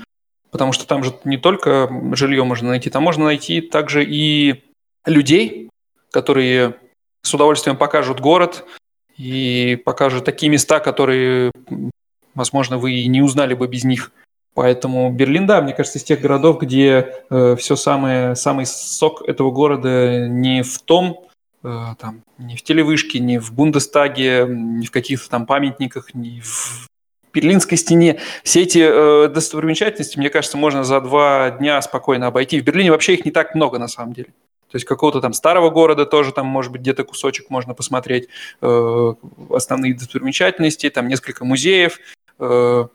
потому что там же не только жилье можно найти, там можно найти также и людей, которые с удовольствием покажут город и покажут такие места, которые, возможно, вы и не узнали бы без них. Поэтому Берлин, да, мне кажется, из тех городов, где э, все самое, самый сок этого города не в том, э, там, не в телевышке, не в Бундестаге, не в каких-то там памятниках, не в Берлинской стене. Все эти э, достопримечательности, мне кажется, можно за два дня спокойно обойти. В Берлине вообще их не так много на самом деле. То есть какого-то там старого города тоже там, может быть, где-то кусочек можно посмотреть, э, основные достопримечательности, там несколько музеев. Э,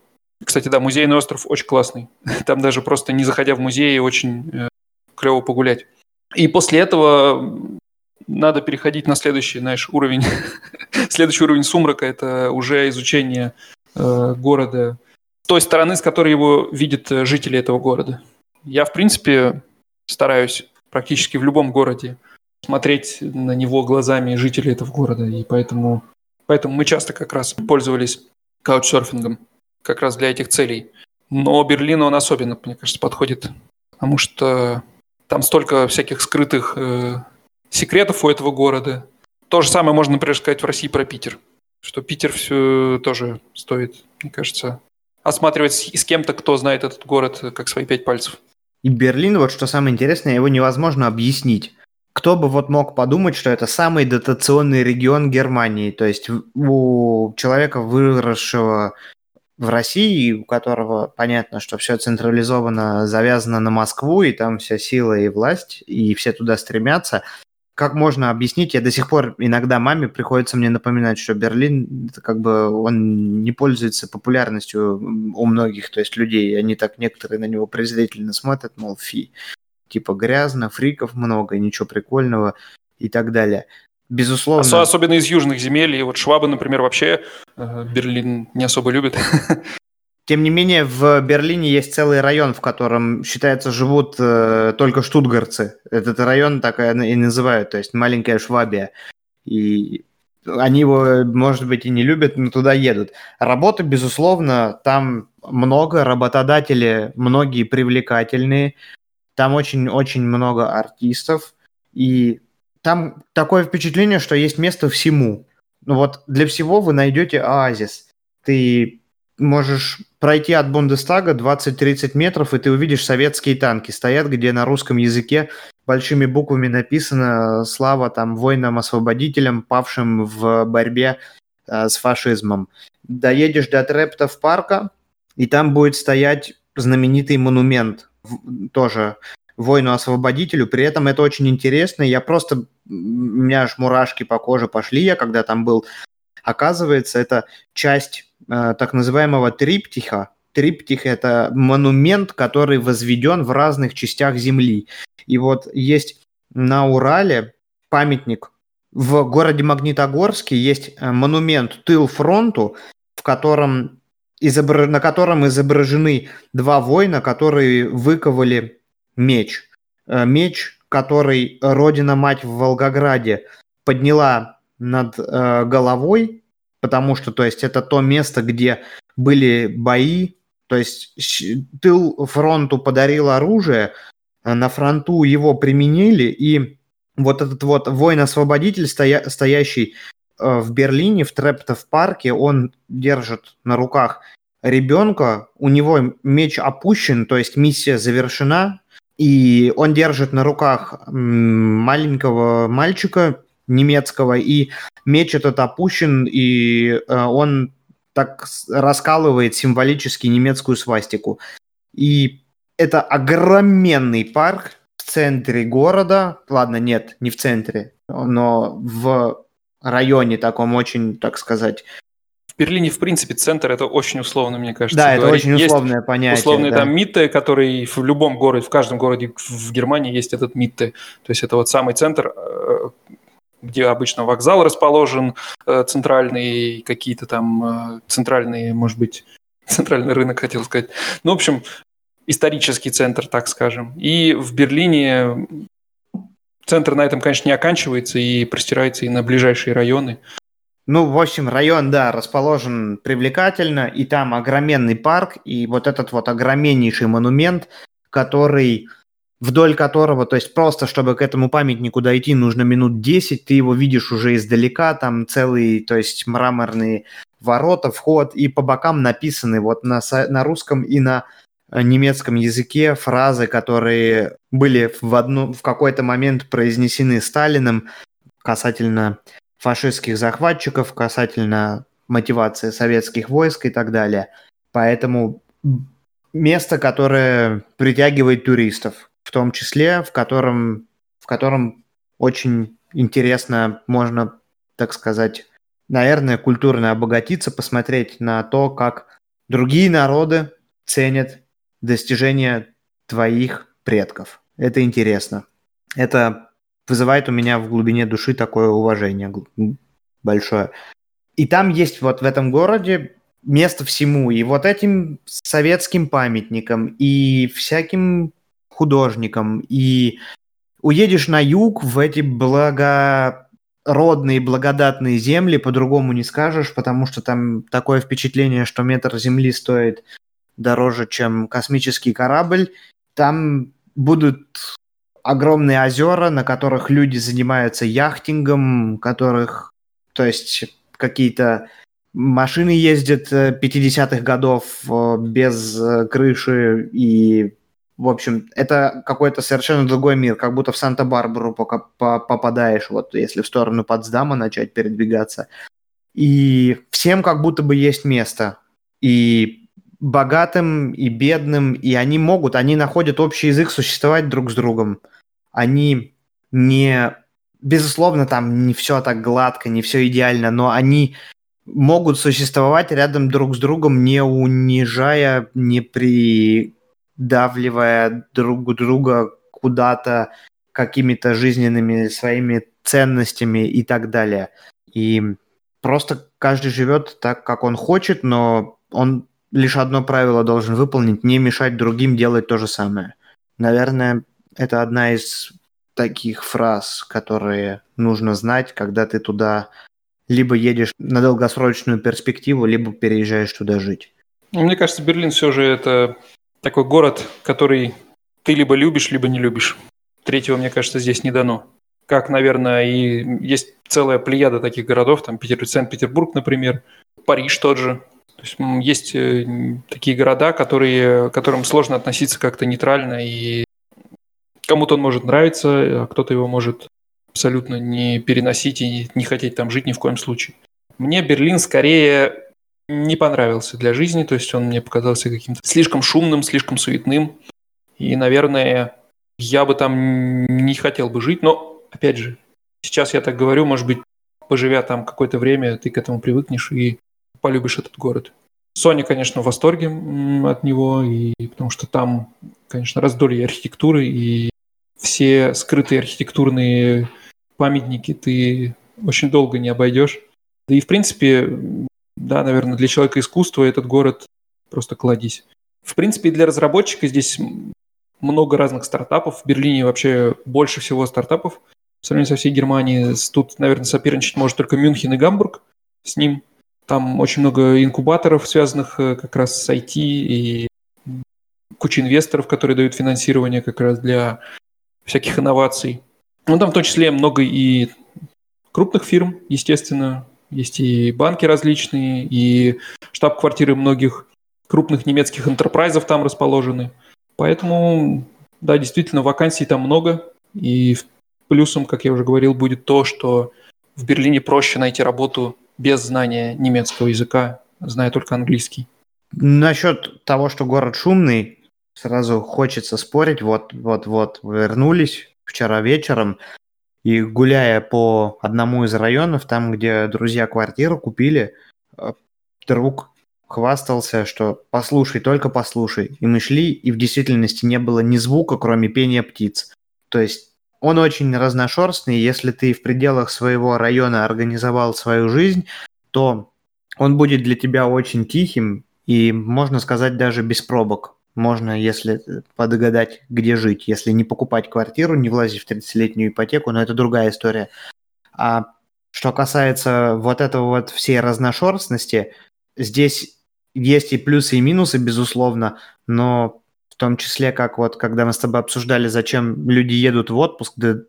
кстати, да, музейный остров очень классный. Там даже просто не заходя в музей, очень э, клево погулять. И после этого надо переходить на следующий, знаешь, уровень. следующий уровень сумрака – это уже изучение э, города той стороны, с которой его видят э, жители этого города. Я, в принципе, стараюсь практически в любом городе смотреть на него глазами жителей этого города, и поэтому, поэтому мы часто как раз пользовались каучсерфингом как раз для этих целей. Но Берлин, он особенно, мне кажется, подходит, потому что там столько всяких скрытых э, секретов у этого города. То же самое можно, например, сказать в России про Питер. Что Питер все тоже стоит, мне кажется, осматривать с, с кем-то, кто знает этот город как свои пять пальцев. И Берлин, вот что самое интересное, его невозможно объяснить. Кто бы вот мог подумать, что это самый дотационный регион Германии, то есть у человека, выросшего в России, у которого понятно, что все централизованно завязано на Москву, и там вся сила и власть, и все туда стремятся. Как можно объяснить? Я до сих пор иногда маме приходится мне напоминать, что Берлин, как бы, он не пользуется популярностью у многих, то есть людей. Они так некоторые на него презрительно смотрят, мол, фи. Типа грязно, фриков много, ничего прикольного и так далее. Безусловно. Ос- особенно из южных земель. И вот Швабы, например, вообще э, Берлин не особо любит. Тем не менее, в Берлине есть целый район, в котором, считается, живут э, только штутгарцы. Этот район так и называют, то есть маленькая Швабия. И они его, может быть, и не любят, но туда едут. Работы, безусловно, там много, работодатели многие привлекательные, там очень-очень много артистов, и там такое впечатление, что есть место всему. Ну вот для всего вы найдете оазис. Ты можешь пройти от Бундестага 20-30 метров, и ты увидишь советские танки. Стоят, где на русском языке большими буквами написано «Слава там воинам-освободителям, павшим в борьбе э, с фашизмом». Доедешь до Трептов парка, и там будет стоять знаменитый монумент, тоже воину-освободителю. При этом это очень интересно. Я просто... У меня аж мурашки по коже пошли, я когда там был. Оказывается, это часть э, так называемого триптиха. Триптих – это монумент, который возведен в разных частях Земли. И вот есть на Урале памятник в городе Магнитогорске есть э, монумент «Тыл фронту», в котором изобр... на котором изображены два воина, которые выковали меч. Э, меч, который Родина-мать в Волгограде подняла над э, головой, потому что, то есть, это то место, где были бои, то есть тыл фронту подарил оружие, э, на фронту его применили, и вот этот вот воин-освободитель, стоя, стоящий в Берлине, в Трептов парке, он держит на руках ребенка, у него меч опущен, то есть миссия завершена, и он держит на руках маленького мальчика немецкого, и меч этот опущен, и э, он так раскалывает символически немецкую свастику. И это огроменный парк в центре города. Ладно, нет, не в центре, но в районе таком очень, так сказать, Берлине, в принципе, центр это очень условно, мне кажется. Да, говорить. это очень условное есть понятие. Условный да. там Митте, который в любом городе, в каждом городе в Германии есть этот Митте. То есть это вот самый центр, э, где обычно вокзал расположен, э, центральные какие-то там э, центральные, может быть, центральный рынок, хотел сказать. Ну, в общем, исторический центр, так скажем. И в Берлине центр на этом, конечно, не оканчивается и простирается и на ближайшие районы. Ну, в общем, район, да, расположен привлекательно, и там огроменный парк, и вот этот вот огроменнейший монумент, который вдоль которого, то есть просто, чтобы к этому памятнику дойти, нужно минут 10, ты его видишь уже издалека, там целый, то есть мраморные ворота, вход, и по бокам написаны вот на, на русском и на немецком языке фразы, которые были в, одну, в какой-то момент произнесены Сталиным касательно фашистских захватчиков, касательно мотивации советских войск и так далее. Поэтому место, которое притягивает туристов в том числе, в котором, в котором очень интересно можно, так сказать, наверное, культурно обогатиться, посмотреть на то, как другие народы ценят достижения твоих предков. Это интересно. Это вызывает у меня в глубине души такое уважение большое. И там есть вот в этом городе место всему. И вот этим советским памятникам, и всяким художником, и уедешь на юг в эти благородные, благодатные земли, по-другому не скажешь, потому что там такое впечатление, что метр земли стоит дороже, чем космический корабль. Там будут огромные озера, на которых люди занимаются яхтингом, которых, то есть какие-то машины ездят 50-х э, годов э, без э, крыши и в общем, это какой-то совершенно другой мир, как будто в Санта-Барбару попадаешь, вот если в сторону Потсдама начать передвигаться. И всем как будто бы есть место. И богатым, и бедным, и они могут, они находят общий язык существовать друг с другом. Они не... Безусловно, там не все так гладко, не все идеально, но они могут существовать рядом друг с другом, не унижая, не при давливая друг друга куда-то какими-то жизненными своими ценностями и так далее. И просто каждый живет так, как он хочет, но он лишь одно правило должен выполнить, не мешать другим делать то же самое. Наверное, это одна из таких фраз, которые нужно знать, когда ты туда либо едешь на долгосрочную перспективу, либо переезжаешь туда жить. Мне кажется, Берлин все же это такой город, который ты либо любишь, либо не любишь. Третьего, мне кажется, здесь не дано. Как, наверное, и есть целая плеяда таких городов, там Питер, Санкт-Петербург, например, Париж тот же. То есть есть э, такие города, которые, к которым сложно относиться как-то нейтрально, и кому-то он может нравиться, а кто-то его может абсолютно не переносить и не хотеть там жить ни в коем случае. Мне Берлин скорее не понравился для жизни, то есть он мне показался каким-то слишком шумным, слишком суетным. И, наверное, я бы там не хотел бы жить, но, опять же, сейчас я так говорю, может быть, поживя там какое-то время, ты к этому привыкнешь и полюбишь этот город. Соня, конечно, в восторге от него, и потому что там, конечно, раздолье архитектуры, и все скрытые архитектурные памятники ты очень долго не обойдешь. Да и, в принципе, да, наверное, для человека искусства этот город просто кладись. В принципе, для разработчика здесь много разных стартапов. В Берлине вообще больше всего стартапов. В сравнении со всей Германией. Тут, наверное, соперничать может только Мюнхен и Гамбург с ним. Там очень много инкубаторов, связанных э, как раз с IT и куча инвесторов, которые дают финансирование как раз для всяких инноваций. Ну, там в том числе много и крупных фирм, естественно, есть и банки различные, и штаб-квартиры многих крупных немецких интерпрайзов там расположены. Поэтому, да, действительно, вакансий там много. И плюсом, как я уже говорил, будет то, что в Берлине проще найти работу без знания немецкого языка, зная только английский. Насчет того, что город шумный, сразу хочется спорить. Вот, вот, вот, вернулись вчера вечером. И гуляя по одному из районов, там, где друзья квартиру купили, э, друг хвастался, что послушай, только послушай. И мы шли, и в действительности не было ни звука, кроме пения птиц. То есть он очень разношерстный, если ты в пределах своего района организовал свою жизнь, то он будет для тебя очень тихим И можно сказать даже без пробок. Можно, если подгадать, где жить. Если не покупать квартиру, не влазить в 30-летнюю ипотеку, но это другая история. А что касается вот этого вот всей разношерстности, здесь есть и плюсы, и минусы, безусловно, но в том числе, как вот когда мы с тобой обсуждали, зачем люди едут в отпуск, да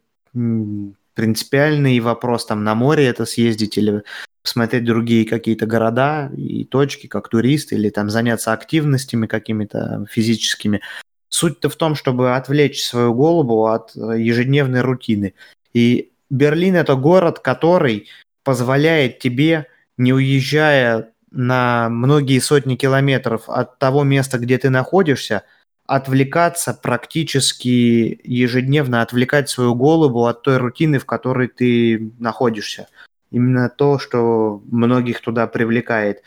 принципиальный вопрос, там на море это съездить или посмотреть другие какие-то города и точки, как турист, или там заняться активностями какими-то физическими. Суть-то в том, чтобы отвлечь свою голову от э, ежедневной рутины. И Берлин это город, который позволяет тебе, не уезжая на многие сотни километров от того места, где ты находишься, отвлекаться практически ежедневно, отвлекать свою голову от той рутины, в которой ты находишься. Именно то, что многих туда привлекает.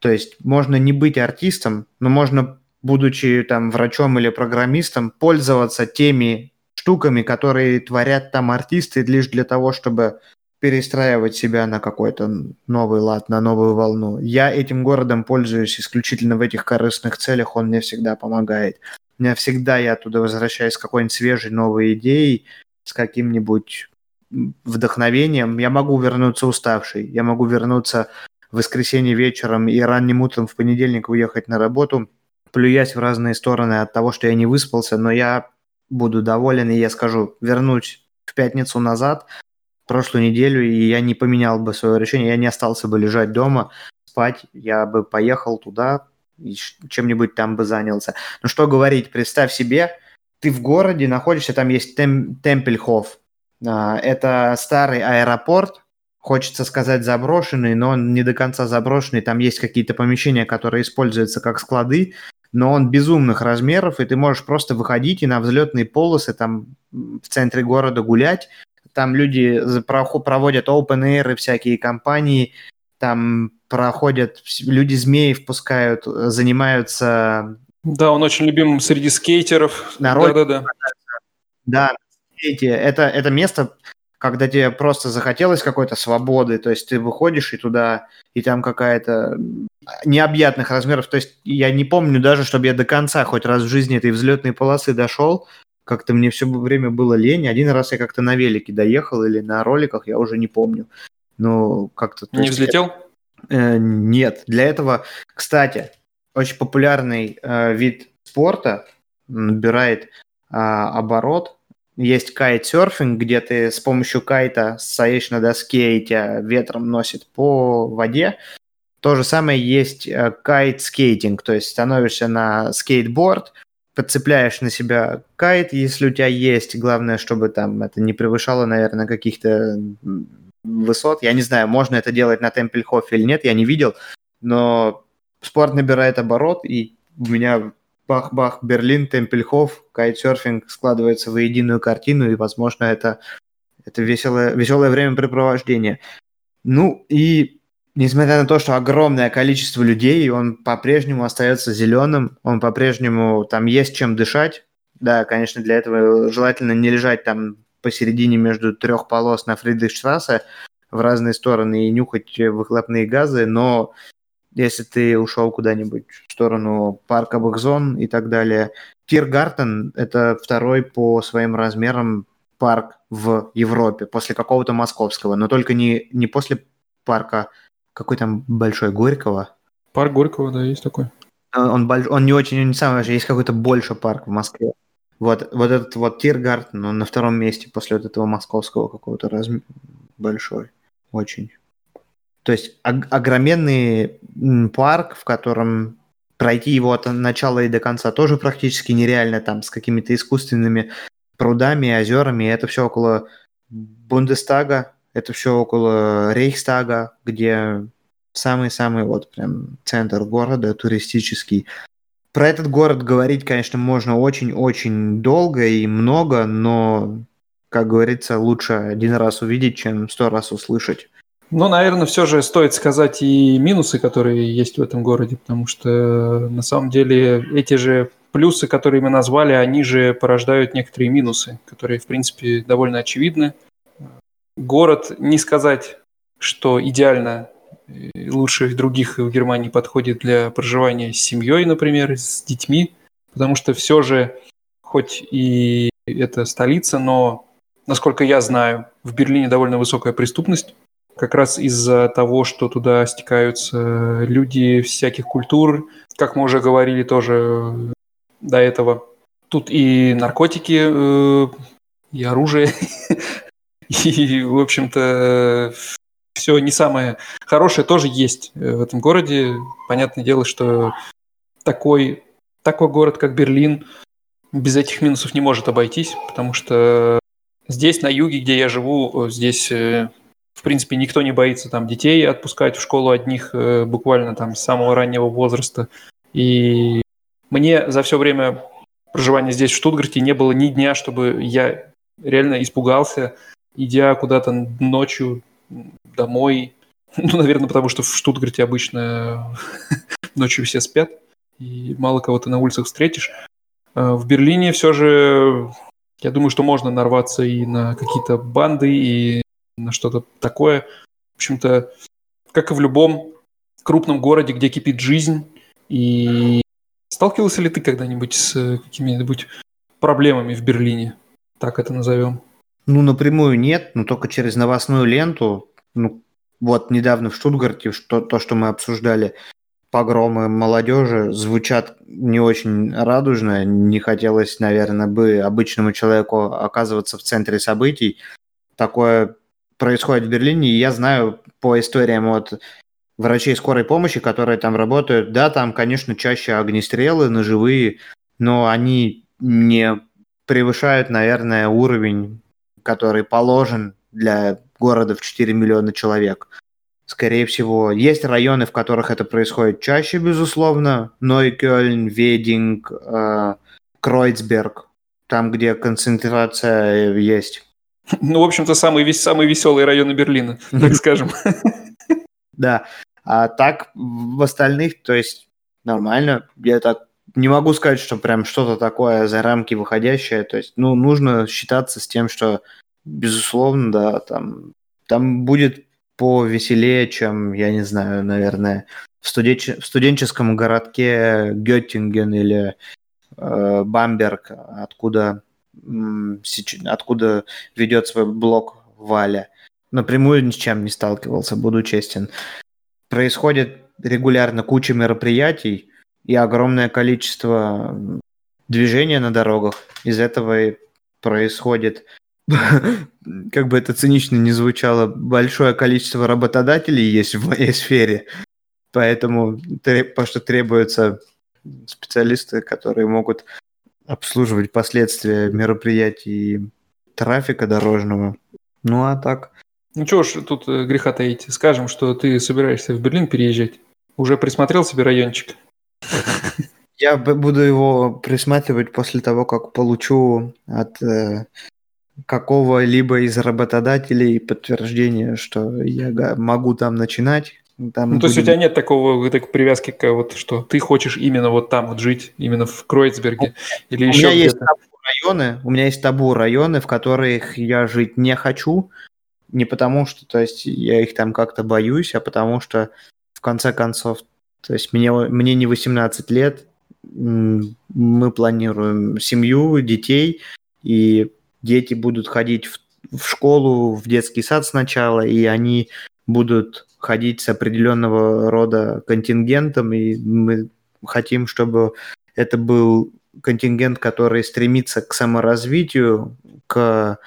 То есть можно не быть артистом, но можно, будучи там врачом или программистом, пользоваться теми штуками, которые творят там артисты лишь для того, чтобы перестраивать себя на какой-то новый лад, на новую волну. Я этим городом пользуюсь исключительно в этих корыстных целях, он мне всегда помогает. Меня всегда я оттуда возвращаюсь с какой-нибудь свежей новой идеей, с каким-нибудь вдохновением. Я могу вернуться уставший, я могу вернуться в воскресенье вечером и ранним утром в понедельник уехать на работу, плюясь в разные стороны от того, что я не выспался, но я буду доволен, и я скажу, вернусь в пятницу назад, прошлую неделю, и я не поменял бы свое решение, я не остался бы лежать дома, спать, я бы поехал туда чем-нибудь там бы занялся. Ну что говорить, представь себе, ты в городе находишься, там есть Тем, Темпельхоф, а, это старый аэропорт, хочется сказать заброшенный, но он не до конца заброшенный, там есть какие-то помещения, которые используются как склады, но он безумных размеров, и ты можешь просто выходить и на взлетные полосы там в центре города гулять. Там люди проводят open air и всякие компании, там проходят, люди змеи впускают, занимаются... Да, он очень любим среди скейтеров. Народ. Да-да-да. Да, это, это место, когда тебе просто захотелось какой-то свободы, то есть ты выходишь и туда, и там какая-то необъятных размеров, то есть я не помню даже, чтобы я до конца хоть раз в жизни этой взлетной полосы дошел, как-то мне все время было лень, один раз я как-то на велике доехал или на роликах, я уже не помню, но как-то... Не взлетел? Э, нет, для этого, кстати, очень популярный э, вид спорта набирает э, оборот, есть кайт-серфинг, где ты с помощью кайта стоишь на доске и тебя ветром носит по воде. То же самое есть э, кайт-скейтинг, то есть становишься на скейтборд, подцепляешь на себя кайт, если у тебя есть. Главное, чтобы там это не превышало, наверное, каких-то высот. Я не знаю, можно это делать на Темпельхофе или нет, я не видел, но спорт набирает оборот, и у меня бах-бах, Берлин, Темпельхоф, кайтсерфинг складывается в единую картину, и, возможно, это, это веселое, веселое времяпрепровождение. Ну и несмотря на то, что огромное количество людей, он по-прежнему остается зеленым, он по-прежнему там есть чем дышать. Да, конечно, для этого желательно не лежать там посередине между трех полос на Фридрихштрассе в разные стороны и нюхать выхлопные газы, но если ты ушел куда-нибудь в сторону парка Бэкзон и так далее. Тиргартен – это второй по своим размерам парк в Европе, после какого-то московского, но только не, не после парка, какой там большой, Горького. Парк Горького, да, есть такой. Он, он, он не очень, он не самый большой, есть какой-то больше парк в Москве. Вот, вот этот вот Тиргартен, он на втором месте после вот этого московского какого-то размера большой. Очень. То есть огроменный парк, в котором пройти его от начала и до конца тоже практически нереально, там с какими-то искусственными прудами, озерами. Это все около Бундестага, это все около Рейхстага, где самый-самый вот прям центр города туристический. Про этот город говорить, конечно, можно очень-очень долго и много, но, как говорится, лучше один раз увидеть, чем сто раз услышать. Ну, наверное, все же стоит сказать и минусы, которые есть в этом городе, потому что на самом деле эти же плюсы, которые мы назвали, они же порождают некоторые минусы, которые, в принципе, довольно очевидны. Город, не сказать, что идеально лучше других в Германии подходит для проживания с семьей, например, с детьми, потому что все же, хоть и это столица, но, насколько я знаю, в Берлине довольно высокая преступность, как раз из-за того, что туда стекаются люди всяких культур, как мы уже говорили тоже до этого. Тут и наркотики, э, и оружие, и, в общем-то, все не самое хорошее тоже есть э, в этом городе. Понятное дело, что такой, такой город, как Берлин, без этих минусов не может обойтись, потому что здесь, на юге, где я живу, здесь э, в принципе, никто не боится там детей отпускать в школу одних э, буквально там с самого раннего возраста. И мне за все время проживания здесь, в Штутгарте, не было ни дня, чтобы я реально испугался, идя куда-то ночью домой. Ну, наверное, потому что в Штутгарте обычно ночью все спят, и мало кого ты на улицах встретишь. А в Берлине все же, я думаю, что можно нарваться и на какие-то банды, и на что-то такое. В общем-то, как и в любом крупном городе, где кипит жизнь. И сталкивался ли ты когда-нибудь с какими-нибудь проблемами в Берлине? Так это назовем. Ну, напрямую нет, но только через новостную ленту. Ну, вот недавно в Штутгарте, что, то, что мы обсуждали, погромы молодежи звучат не очень радужно. Не хотелось, наверное, бы обычному человеку оказываться в центре событий. Такое происходит в Берлине, и я знаю по историям от врачей скорой помощи, которые там работают, да, там, конечно, чаще огнестрелы ножевые, но они не превышают, наверное, уровень, который положен для города в 4 миллиона человек. Скорее всего, есть районы, в которых это происходит чаще, безусловно. Нойкёльн, Вединг, э, Кройцберг, там, где концентрация есть ну, в общем-то, самый, весь, самый веселый районы Берлина, так скажем. Да. А так в остальных, то есть нормально. Я так не могу сказать, что прям что-то такое за рамки выходящее. То есть, ну, нужно считаться с тем, что, безусловно, да, там, там будет повеселее, чем, я не знаю, наверное, в, студенч... в студенческом городке Геттинген или э, Бамберг, откуда откуда ведет свой блог Валя. Напрямую ни с чем не сталкивался, буду честен. Происходит регулярно куча мероприятий и огромное количество движения на дорогах. Из этого и происходит, как бы это цинично не звучало, большое количество работодателей есть в моей сфере. Поэтому, потому что требуются специалисты, которые могут обслуживать последствия мероприятий трафика дорожного. Ну а так. Ну чего ж тут э, греха таить. Скажем, что ты собираешься в Берлин переезжать. Уже присмотрел себе райончик? Я буду его присматривать после того, как получу от э, какого-либо из работодателей подтверждение, что я могу там начинать. Там ну, то есть у тебя нет такого такой привязки, к, вот, что ты хочешь именно вот там вот жить, именно в Кройцберге или у еще меня есть табу районы, у меня есть табу районы, в которых я жить не хочу, не потому что, то есть я их там как-то боюсь, а потому что в конце концов, то есть мне, мне не 18 лет, мы планируем семью, детей, и дети будут ходить в, в школу, в детский сад сначала, и они будут ходить с определенного рода контингентом, и мы хотим, чтобы это был контингент, который стремится к саморазвитию, к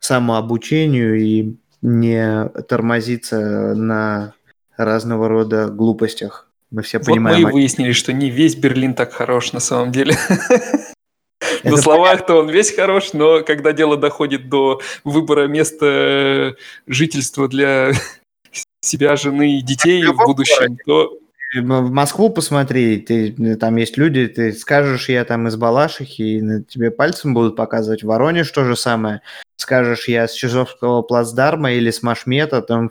самообучению и не тормозится на разного рода глупостях. Мы все вот понимаем. Мы и выяснили, что не весь Берлин так хорош на самом деле. На словах-то он весь хорош, но когда дело доходит до выбора места жительства для себя, жены и детей в будущем, то... В Москву посмотри, ты, там есть люди, ты скажешь, я там из Балашихи, и на тебе пальцем будут показывать. В Воронеж то же самое. Скажешь, я с Чижовского плацдарма или с Машмета, там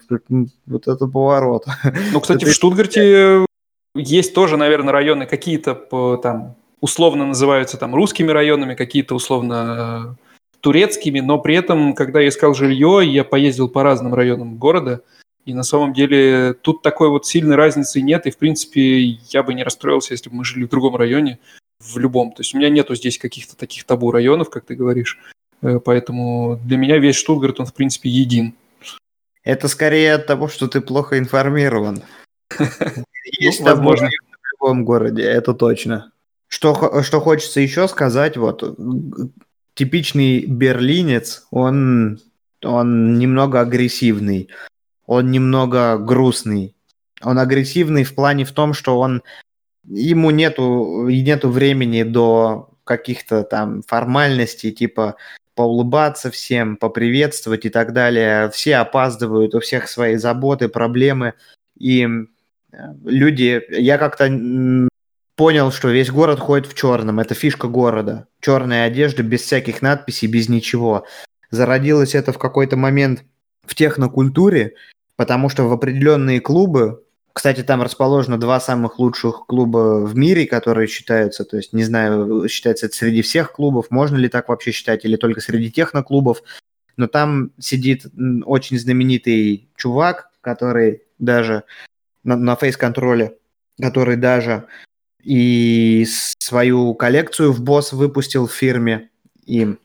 вот это поворот. Ну, кстати, в Штутгарте есть тоже, наверное, районы какие-то по, там условно называются там русскими районами, какие-то условно турецкими, но при этом, когда я искал жилье, я поездил по разным районам города – И на самом деле тут такой вот сильной разницы нет, и в принципе я бы не расстроился, если бы мы жили в другом районе, в любом. То есть у меня нету здесь каких-то таких табу районов, как ты говоришь. Э, поэтому для меня весь Штутгарт, он в принципе един. Это скорее от того, что ты плохо информирован. Есть ну, возможно. в любом городе, это точно. Что, что хочется еще сказать, вот типичный берлинец, он, он немного агрессивный, он немного грустный. Он агрессивный в плане в том, что он ему нету, нету времени до каких-то там формальностей, типа поулыбаться всем, поприветствовать и так далее. Все опаздывают, у всех свои заботы, проблемы. И э, люди, я как-то понял, что весь город ходит в черном. Это фишка города. Черная одежда, без всяких надписей, без ничего. Зародилось это в какой-то момент в технокультуре, потому что в определенные клубы кстати, там расположено два самых лучших клуба в мире, которые считаются, то есть, не знаю, считается это среди всех клубов, можно ли так вообще считать, или только среди техноклубов, но там сидит очень знаменитый чувак, который даже на, на фейс-контроле, который даже и свою коллекцию в босс выпустил в фирме, и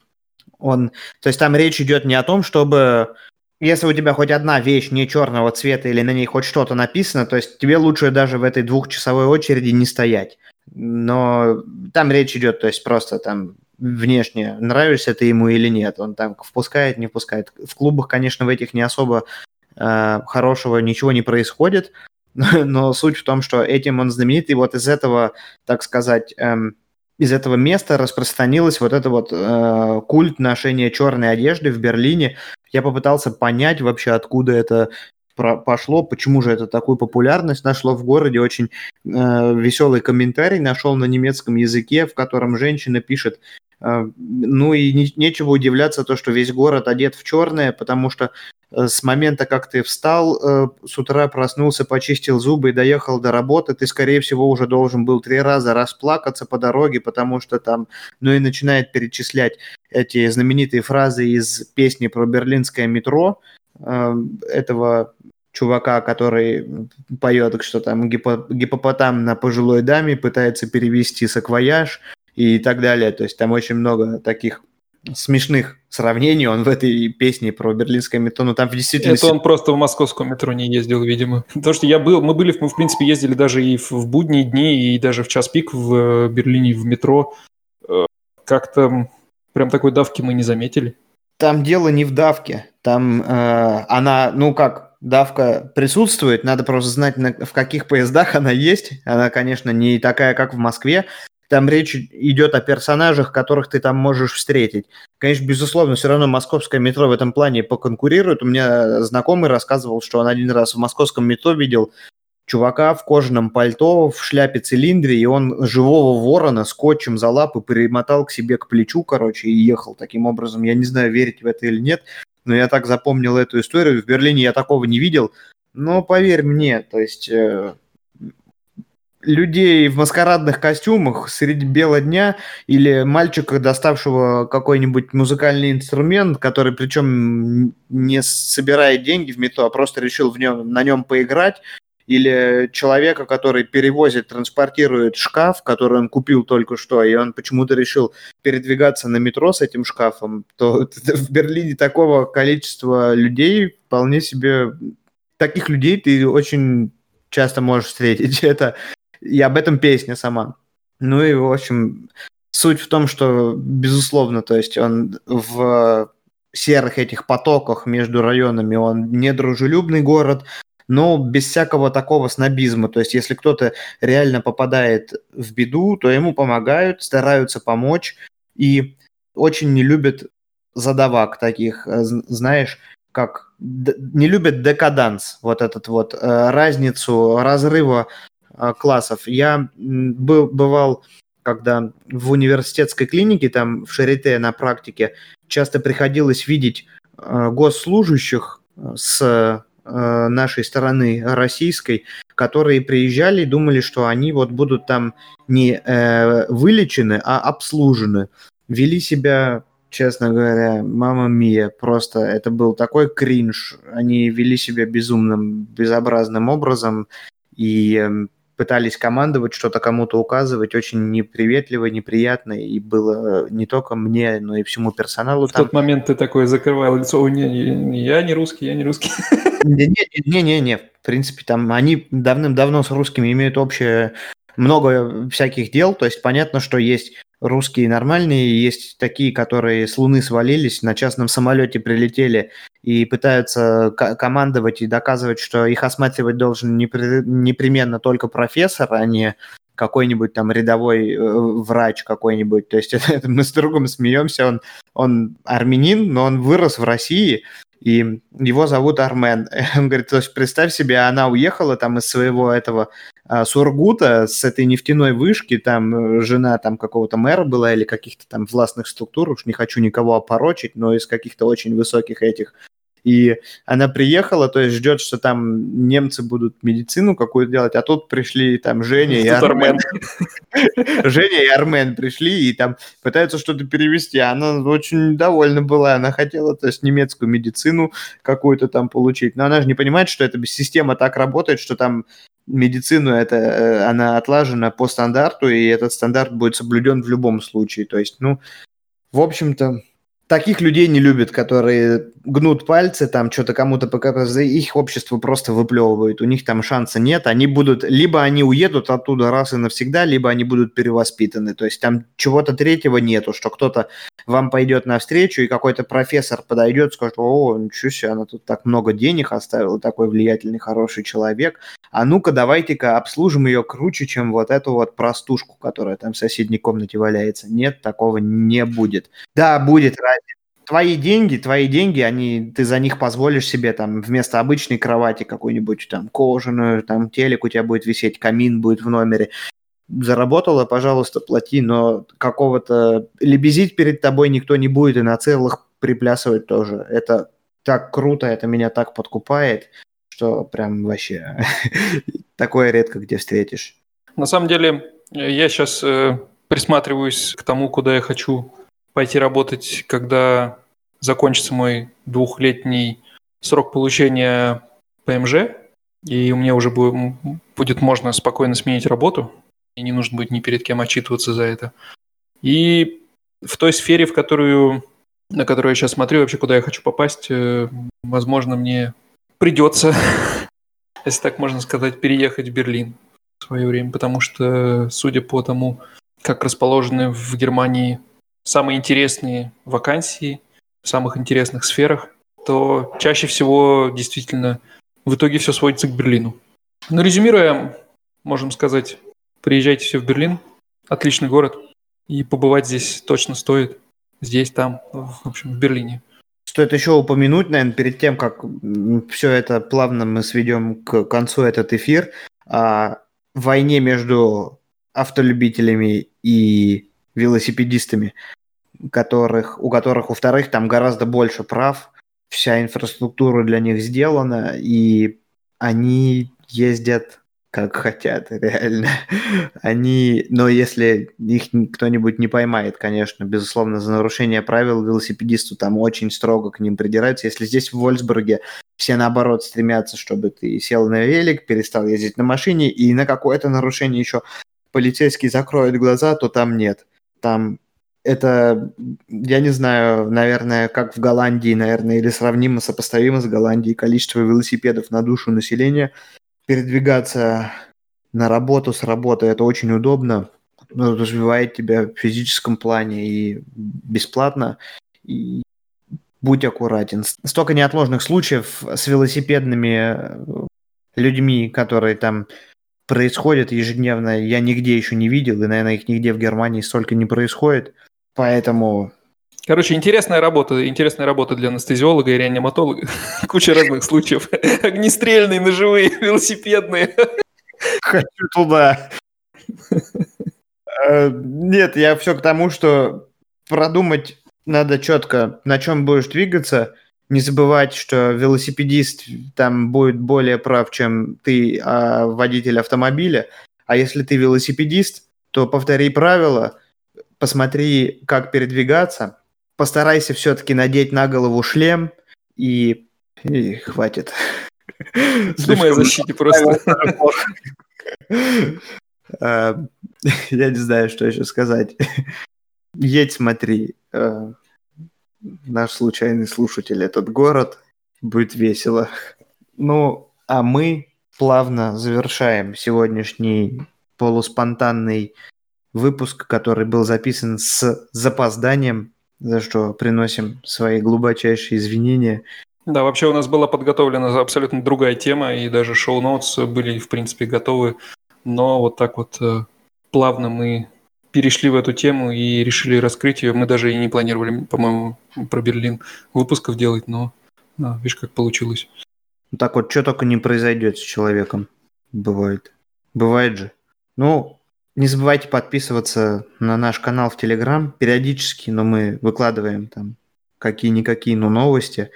он, то есть там речь идет не о том, чтобы если у тебя хоть одна вещь не черного цвета или на ней хоть что-то написано, то есть тебе лучше даже в этой двухчасовой очереди не стоять. Но там речь идет, то есть просто там внешне нравишься ты ему или нет. Он там впускает, не впускает. В клубах, конечно, в этих не особо э, хорошего ничего не происходит, но суть в том, что этим он знаменит, и вот из этого, так сказать, эм, из этого места распространилась вот это вот э, культ ношения черной одежды в Берлине. Я попытался понять вообще, откуда это пошло, почему же это такую популярность нашло в городе. Очень э, веселый комментарий нашел на немецком языке, в котором женщина пишет, ну и не, нечего удивляться то, что весь город одет в черное, потому что Э, с момента, как ты встал, э, с утра проснулся, почистил зубы и доехал до работы, ты, скорее всего, уже должен был три раза расплакаться по дороге, потому что там, ну и начинает перечислять эти знаменитые фразы из песни про берлинское метро, э, этого чувака, который поет, что там гипо, гипопотам на пожилой даме пытается перевести саквояж и так далее. То есть там очень много таких смешных сравнений он в этой песне про берлинское метро, ну там действительно... Это он просто в московском метро не ездил, видимо. Потому что я был, мы были, мы в принципе ездили даже и в, будние дни, и даже в час пик в э, Берлине в метро. Э, как-то прям такой давки мы не заметили. Там дело не в давке, там э, она, ну как, давка присутствует, надо просто знать, на, в каких поездах она есть. Она, конечно, не такая, как в Москве, там речь идет о персонажах, которых ты там можешь встретить. Конечно, безусловно, все равно московское метро в этом плане поконкурирует. У меня знакомый рассказывал, что он один раз в московском метро видел чувака в кожаном пальто, в шляпе-цилиндре, и он живого ворона скотчем за лапы перемотал к себе к плечу, короче, и ехал таким образом. Я не знаю, верить в это или нет, но я так запомнил эту историю. В Берлине я такого не видел. Но поверь мне, то есть э, людей в маскарадных костюмах среди бела дня или мальчика, доставшего какой-нибудь музыкальный инструмент, который причем не собирает деньги в метро, а просто решил в нем, на нем поиграть, или человека, который перевозит, транспортирует шкаф, который он купил только что, и он почему-то решил передвигаться на метро с этим шкафом, то в Берлине такого количества людей вполне себе... Таких людей ты очень часто можешь встретить. Это и об этом песня сама. Ну и, в общем, суть в том, что, безусловно, то есть он в серых этих потоках между районами, он недружелюбный город, но без всякого такого снобизма. То есть, если кто-то реально попадает в беду, то ему помогают, стараются помочь и очень не любят задавак таких, э, знаешь, как не любят декаданс, вот этот вот э, разницу разрыва классов. Я был, бывал, когда в университетской клинике, там в Шарите на практике, часто приходилось видеть э, госслужащих э, с нашей стороны российской, которые приезжали и думали, что они вот будут там не э, вылечены, а обслужены. Вели себя честно говоря, мама Мия, просто это был такой кринж. Они вели себя безумным, безобразным образом и эм, пытались командовать, что-то кому-то указывать, очень неприветливо, неприятно, и было не только мне, но и всему персоналу. В там. тот момент ты такой закрывал лицо, не, не, я не русский, я не русский. Не-не-не, в принципе, там они давным-давно с русскими имеют общее много всяких дел, то есть понятно, что есть русские нормальные, есть такие, которые с Луны свалились, на частном самолете прилетели и пытаются командовать и доказывать, что их осматривать должен непри- непременно только профессор, а не какой-нибудь там рядовой э, врач какой-нибудь. То есть это, это мы с другом смеемся, он, он армянин, но он вырос в России, и его зовут Армен. Он говорит, то есть представь себе, она уехала там из своего этого а, Сургута, с этой нефтяной вышки, там э, жена там какого-то мэра была или каких-то там властных структур, уж не хочу никого опорочить, но из каких-то очень высоких этих и она приехала, то есть ждет, что там немцы будут медицину какую-то делать, а тут пришли там Женя и Армен. Женя и Армен пришли и там пытаются что-то перевести. Она очень довольна была, она хотела, то есть немецкую медицину какую-то там получить. Но она же не понимает, что эта система так работает, что там медицину это э, она отлажена по стандарту, и этот стандарт будет соблюден в любом случае. То есть, ну, в общем-то, таких людей не любят, которые гнут пальцы, там что-то кому-то показывают, их общество просто выплевывает, у них там шанса нет, они будут, либо они уедут оттуда раз и навсегда, либо они будут перевоспитаны, то есть там чего-то третьего нету, что кто-то вам пойдет навстречу, и какой-то профессор подойдет, скажет, о, ничего себе, она тут так много денег оставила, такой влиятельный, хороший человек, а ну-ка давайте-ка обслужим ее круче, чем вот эту вот простушку, которая там в соседней комнате валяется. Нет, такого не будет. Да, будет твои деньги, твои деньги, они, ты за них позволишь себе там вместо обычной кровати какую-нибудь там кожаную, там телек у тебя будет висеть, камин будет в номере. Заработала, пожалуйста, плати, но какого-то лебезить перед тобой никто не будет и на целых приплясывать тоже. Это так круто, это меня так подкупает, что прям вообще такое редко где встретишь. На самом деле, я сейчас э, присматриваюсь к тому, куда я хочу пойти работать, когда закончится мой двухлетний срок получения ПМЖ, и у меня уже будет можно спокойно сменить работу, и не нужно будет ни перед кем отчитываться за это. И в той сфере, в которую, на которую я сейчас смотрю, вообще куда я хочу попасть, э, возможно, мне придется, если так можно сказать, переехать в Берлин в свое время, потому что, судя по тому, как расположены в Германии самые интересные вакансии в самых интересных сферах, то чаще всего действительно в итоге все сводится к Берлину. Но резюмируя, можем сказать, приезжайте все в Берлин, отличный город, и побывать здесь точно стоит. Здесь, там, в общем, в Берлине. Стоит еще упомянуть, наверное, перед тем, как все это плавно мы сведем к концу этот эфир, о войне между автолюбителями и велосипедистами которых, у которых, у вторых, там гораздо больше прав, вся инфраструктура для них сделана, и они ездят как хотят, реально. Они, но если их кто-нибудь не поймает, конечно, безусловно, за нарушение правил велосипедисту там очень строго к ним придираются. Если здесь в Вольсбурге все наоборот стремятся, чтобы ты сел на велик, перестал ездить на машине, и на какое-то нарушение еще полицейский закроет глаза, то там нет. Там это, я не знаю, наверное, как в Голландии, наверное, или сравнимо, сопоставимо с Голландией, количество велосипедов на душу населения. Передвигаться на работу с работы это очень удобно, развивает тебя в физическом плане и бесплатно. И будь аккуратен. Столько неотложных случаев с велосипедными людьми, которые там происходят ежедневно, я нигде еще не видел, и, наверное, их нигде в Германии столько не происходит. Поэтому... Короче, интересная работа, интересная работа для анестезиолога и реаниматолога. Куча разных случаев. Огнестрельные, ножевые, велосипедные. Хочу туда. Э, нет, я все к тому, что продумать надо четко, на чем будешь двигаться. Не забывать, что велосипедист там будет более прав, чем ты, а водитель автомобиля. А если ты велосипедист, то повтори правила – посмотри, как передвигаться, постарайся все-таки надеть на голову шлем и, и хватит. Думай о защите просто. А, я не знаю, что еще сказать. Едь, смотри. А, наш случайный слушатель этот город. Будет весело. Ну, а мы плавно завершаем сегодняшний полуспонтанный выпуск, который был записан с запозданием, за что приносим свои глубочайшие извинения. Да, вообще у нас была подготовлена абсолютно другая тема, и даже шоу-ноутс были, в принципе, готовы, но вот так вот э, плавно мы перешли в эту тему и решили раскрыть ее. Мы даже и не планировали, по-моему, про Берлин выпусков делать, но да, видишь, как получилось. Так вот, что только не произойдет с человеком. Бывает. Бывает же. Ну, не забывайте подписываться на наш канал в Телеграм периодически, но мы выкладываем там какие-никакие, но новости.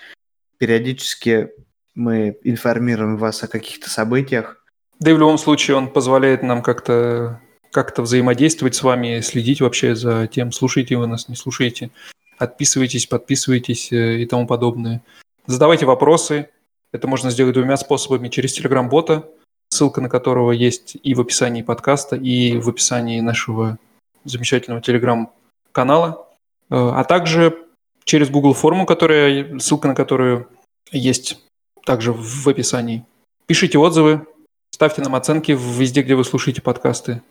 Периодически мы информируем вас о каких-то событиях. Да и в любом случае он позволяет нам как-то как-то взаимодействовать с вами, следить вообще за тем, слушаете вы нас, не слушаете, отписывайтесь, подписывайтесь э, и тому подобное. Задавайте вопросы. Это можно сделать двумя способами. Через Телеграм-бота – ссылка на которого есть и в описании подкаста, и в описании нашего замечательного телеграм-канала, э, а также через Google форму, которая, ссылка на которую есть также в описании. Пишите отзывы, ставьте нам оценки везде, где вы слушаете подкасты.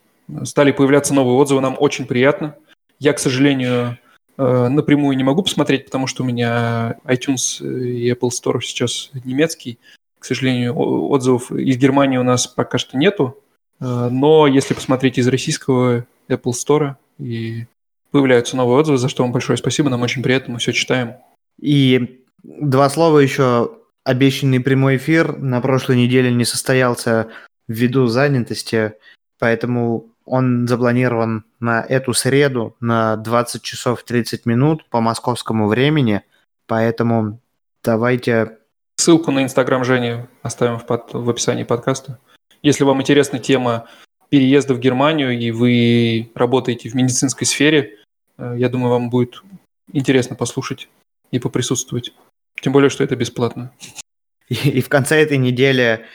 Стали появляться новые отзывы, нам очень приятно. Я, к сожалению, э, напрямую не могу посмотреть, потому что у меня iTunes и Apple Store сейчас немецкий. К сожалению, отзывов из Германии у нас пока что нету, э, но если посмотреть из российского Apple Store, и появляются новые отзывы, за что вам большое спасибо, нам очень приятно, мы все читаем. И два слова еще. Обещанный прямой эфир на прошлой неделе не состоялся ввиду занятости, поэтому он запланирован на эту среду на 20 часов 30 минут по московскому времени, поэтому давайте Ссылку на Инстаграм Жени оставим в, под, в описании подкаста. Если вам интересна тема переезда в Германию и вы работаете в медицинской сфере, э, я думаю, вам будет интересно послушать и поприсутствовать. Тем более, что это бесплатно. И, и в конце этой недели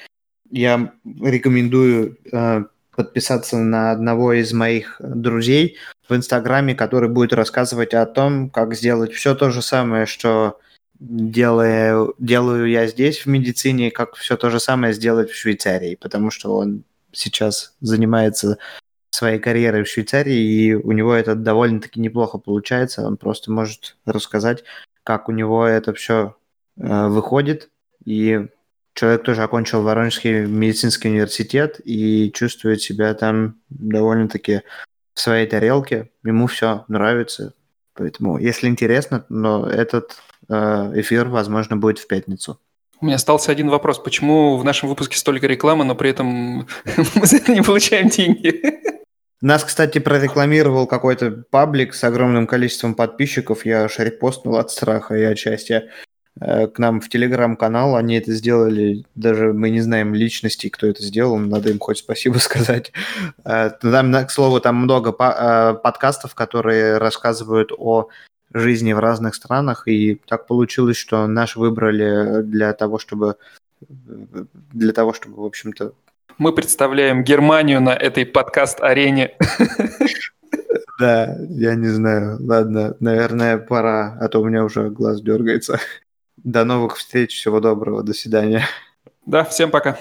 я рекомендую э, подписаться на одного из моих друзей в Инстаграме, который будет рассказывать о том, как сделать все то же самое, что делаю, делаю я здесь в медицине, как все то же самое сделать в Швейцарии, потому что он сейчас занимается своей карьерой в Швейцарии, и у него это довольно-таки неплохо получается. Он просто может рассказать, как у него это все э, выходит. И человек тоже окончил Воронежский медицинский университет и чувствует себя там довольно-таки в своей тарелке. Ему все нравится. Поэтому, если интересно, но этот эфир, возможно, будет в пятницу. У меня остался один вопрос. Почему в нашем выпуске столько рекламы, но при этом мы за это не получаем деньги? Нас, кстати, прорекламировал какой-то паблик с огромным количеством подписчиков. Я аж репостнул от страха и от счастья э, к нам в телеграм-канал. Они это сделали, даже мы не знаем личностей, кто это сделал, надо им хоть спасибо сказать. Э, там, к слову, там много подкастов, которые рассказывают о жизни в разных странах, и так получилось, что наш выбрали для того, чтобы для того, чтобы, в общем-то... Мы представляем Германию на этой подкаст-арене. Да, я не знаю. Ладно, наверное, пора, а то у меня уже глаз дергается. До новых встреч, всего доброго, до свидания. Да, всем пока.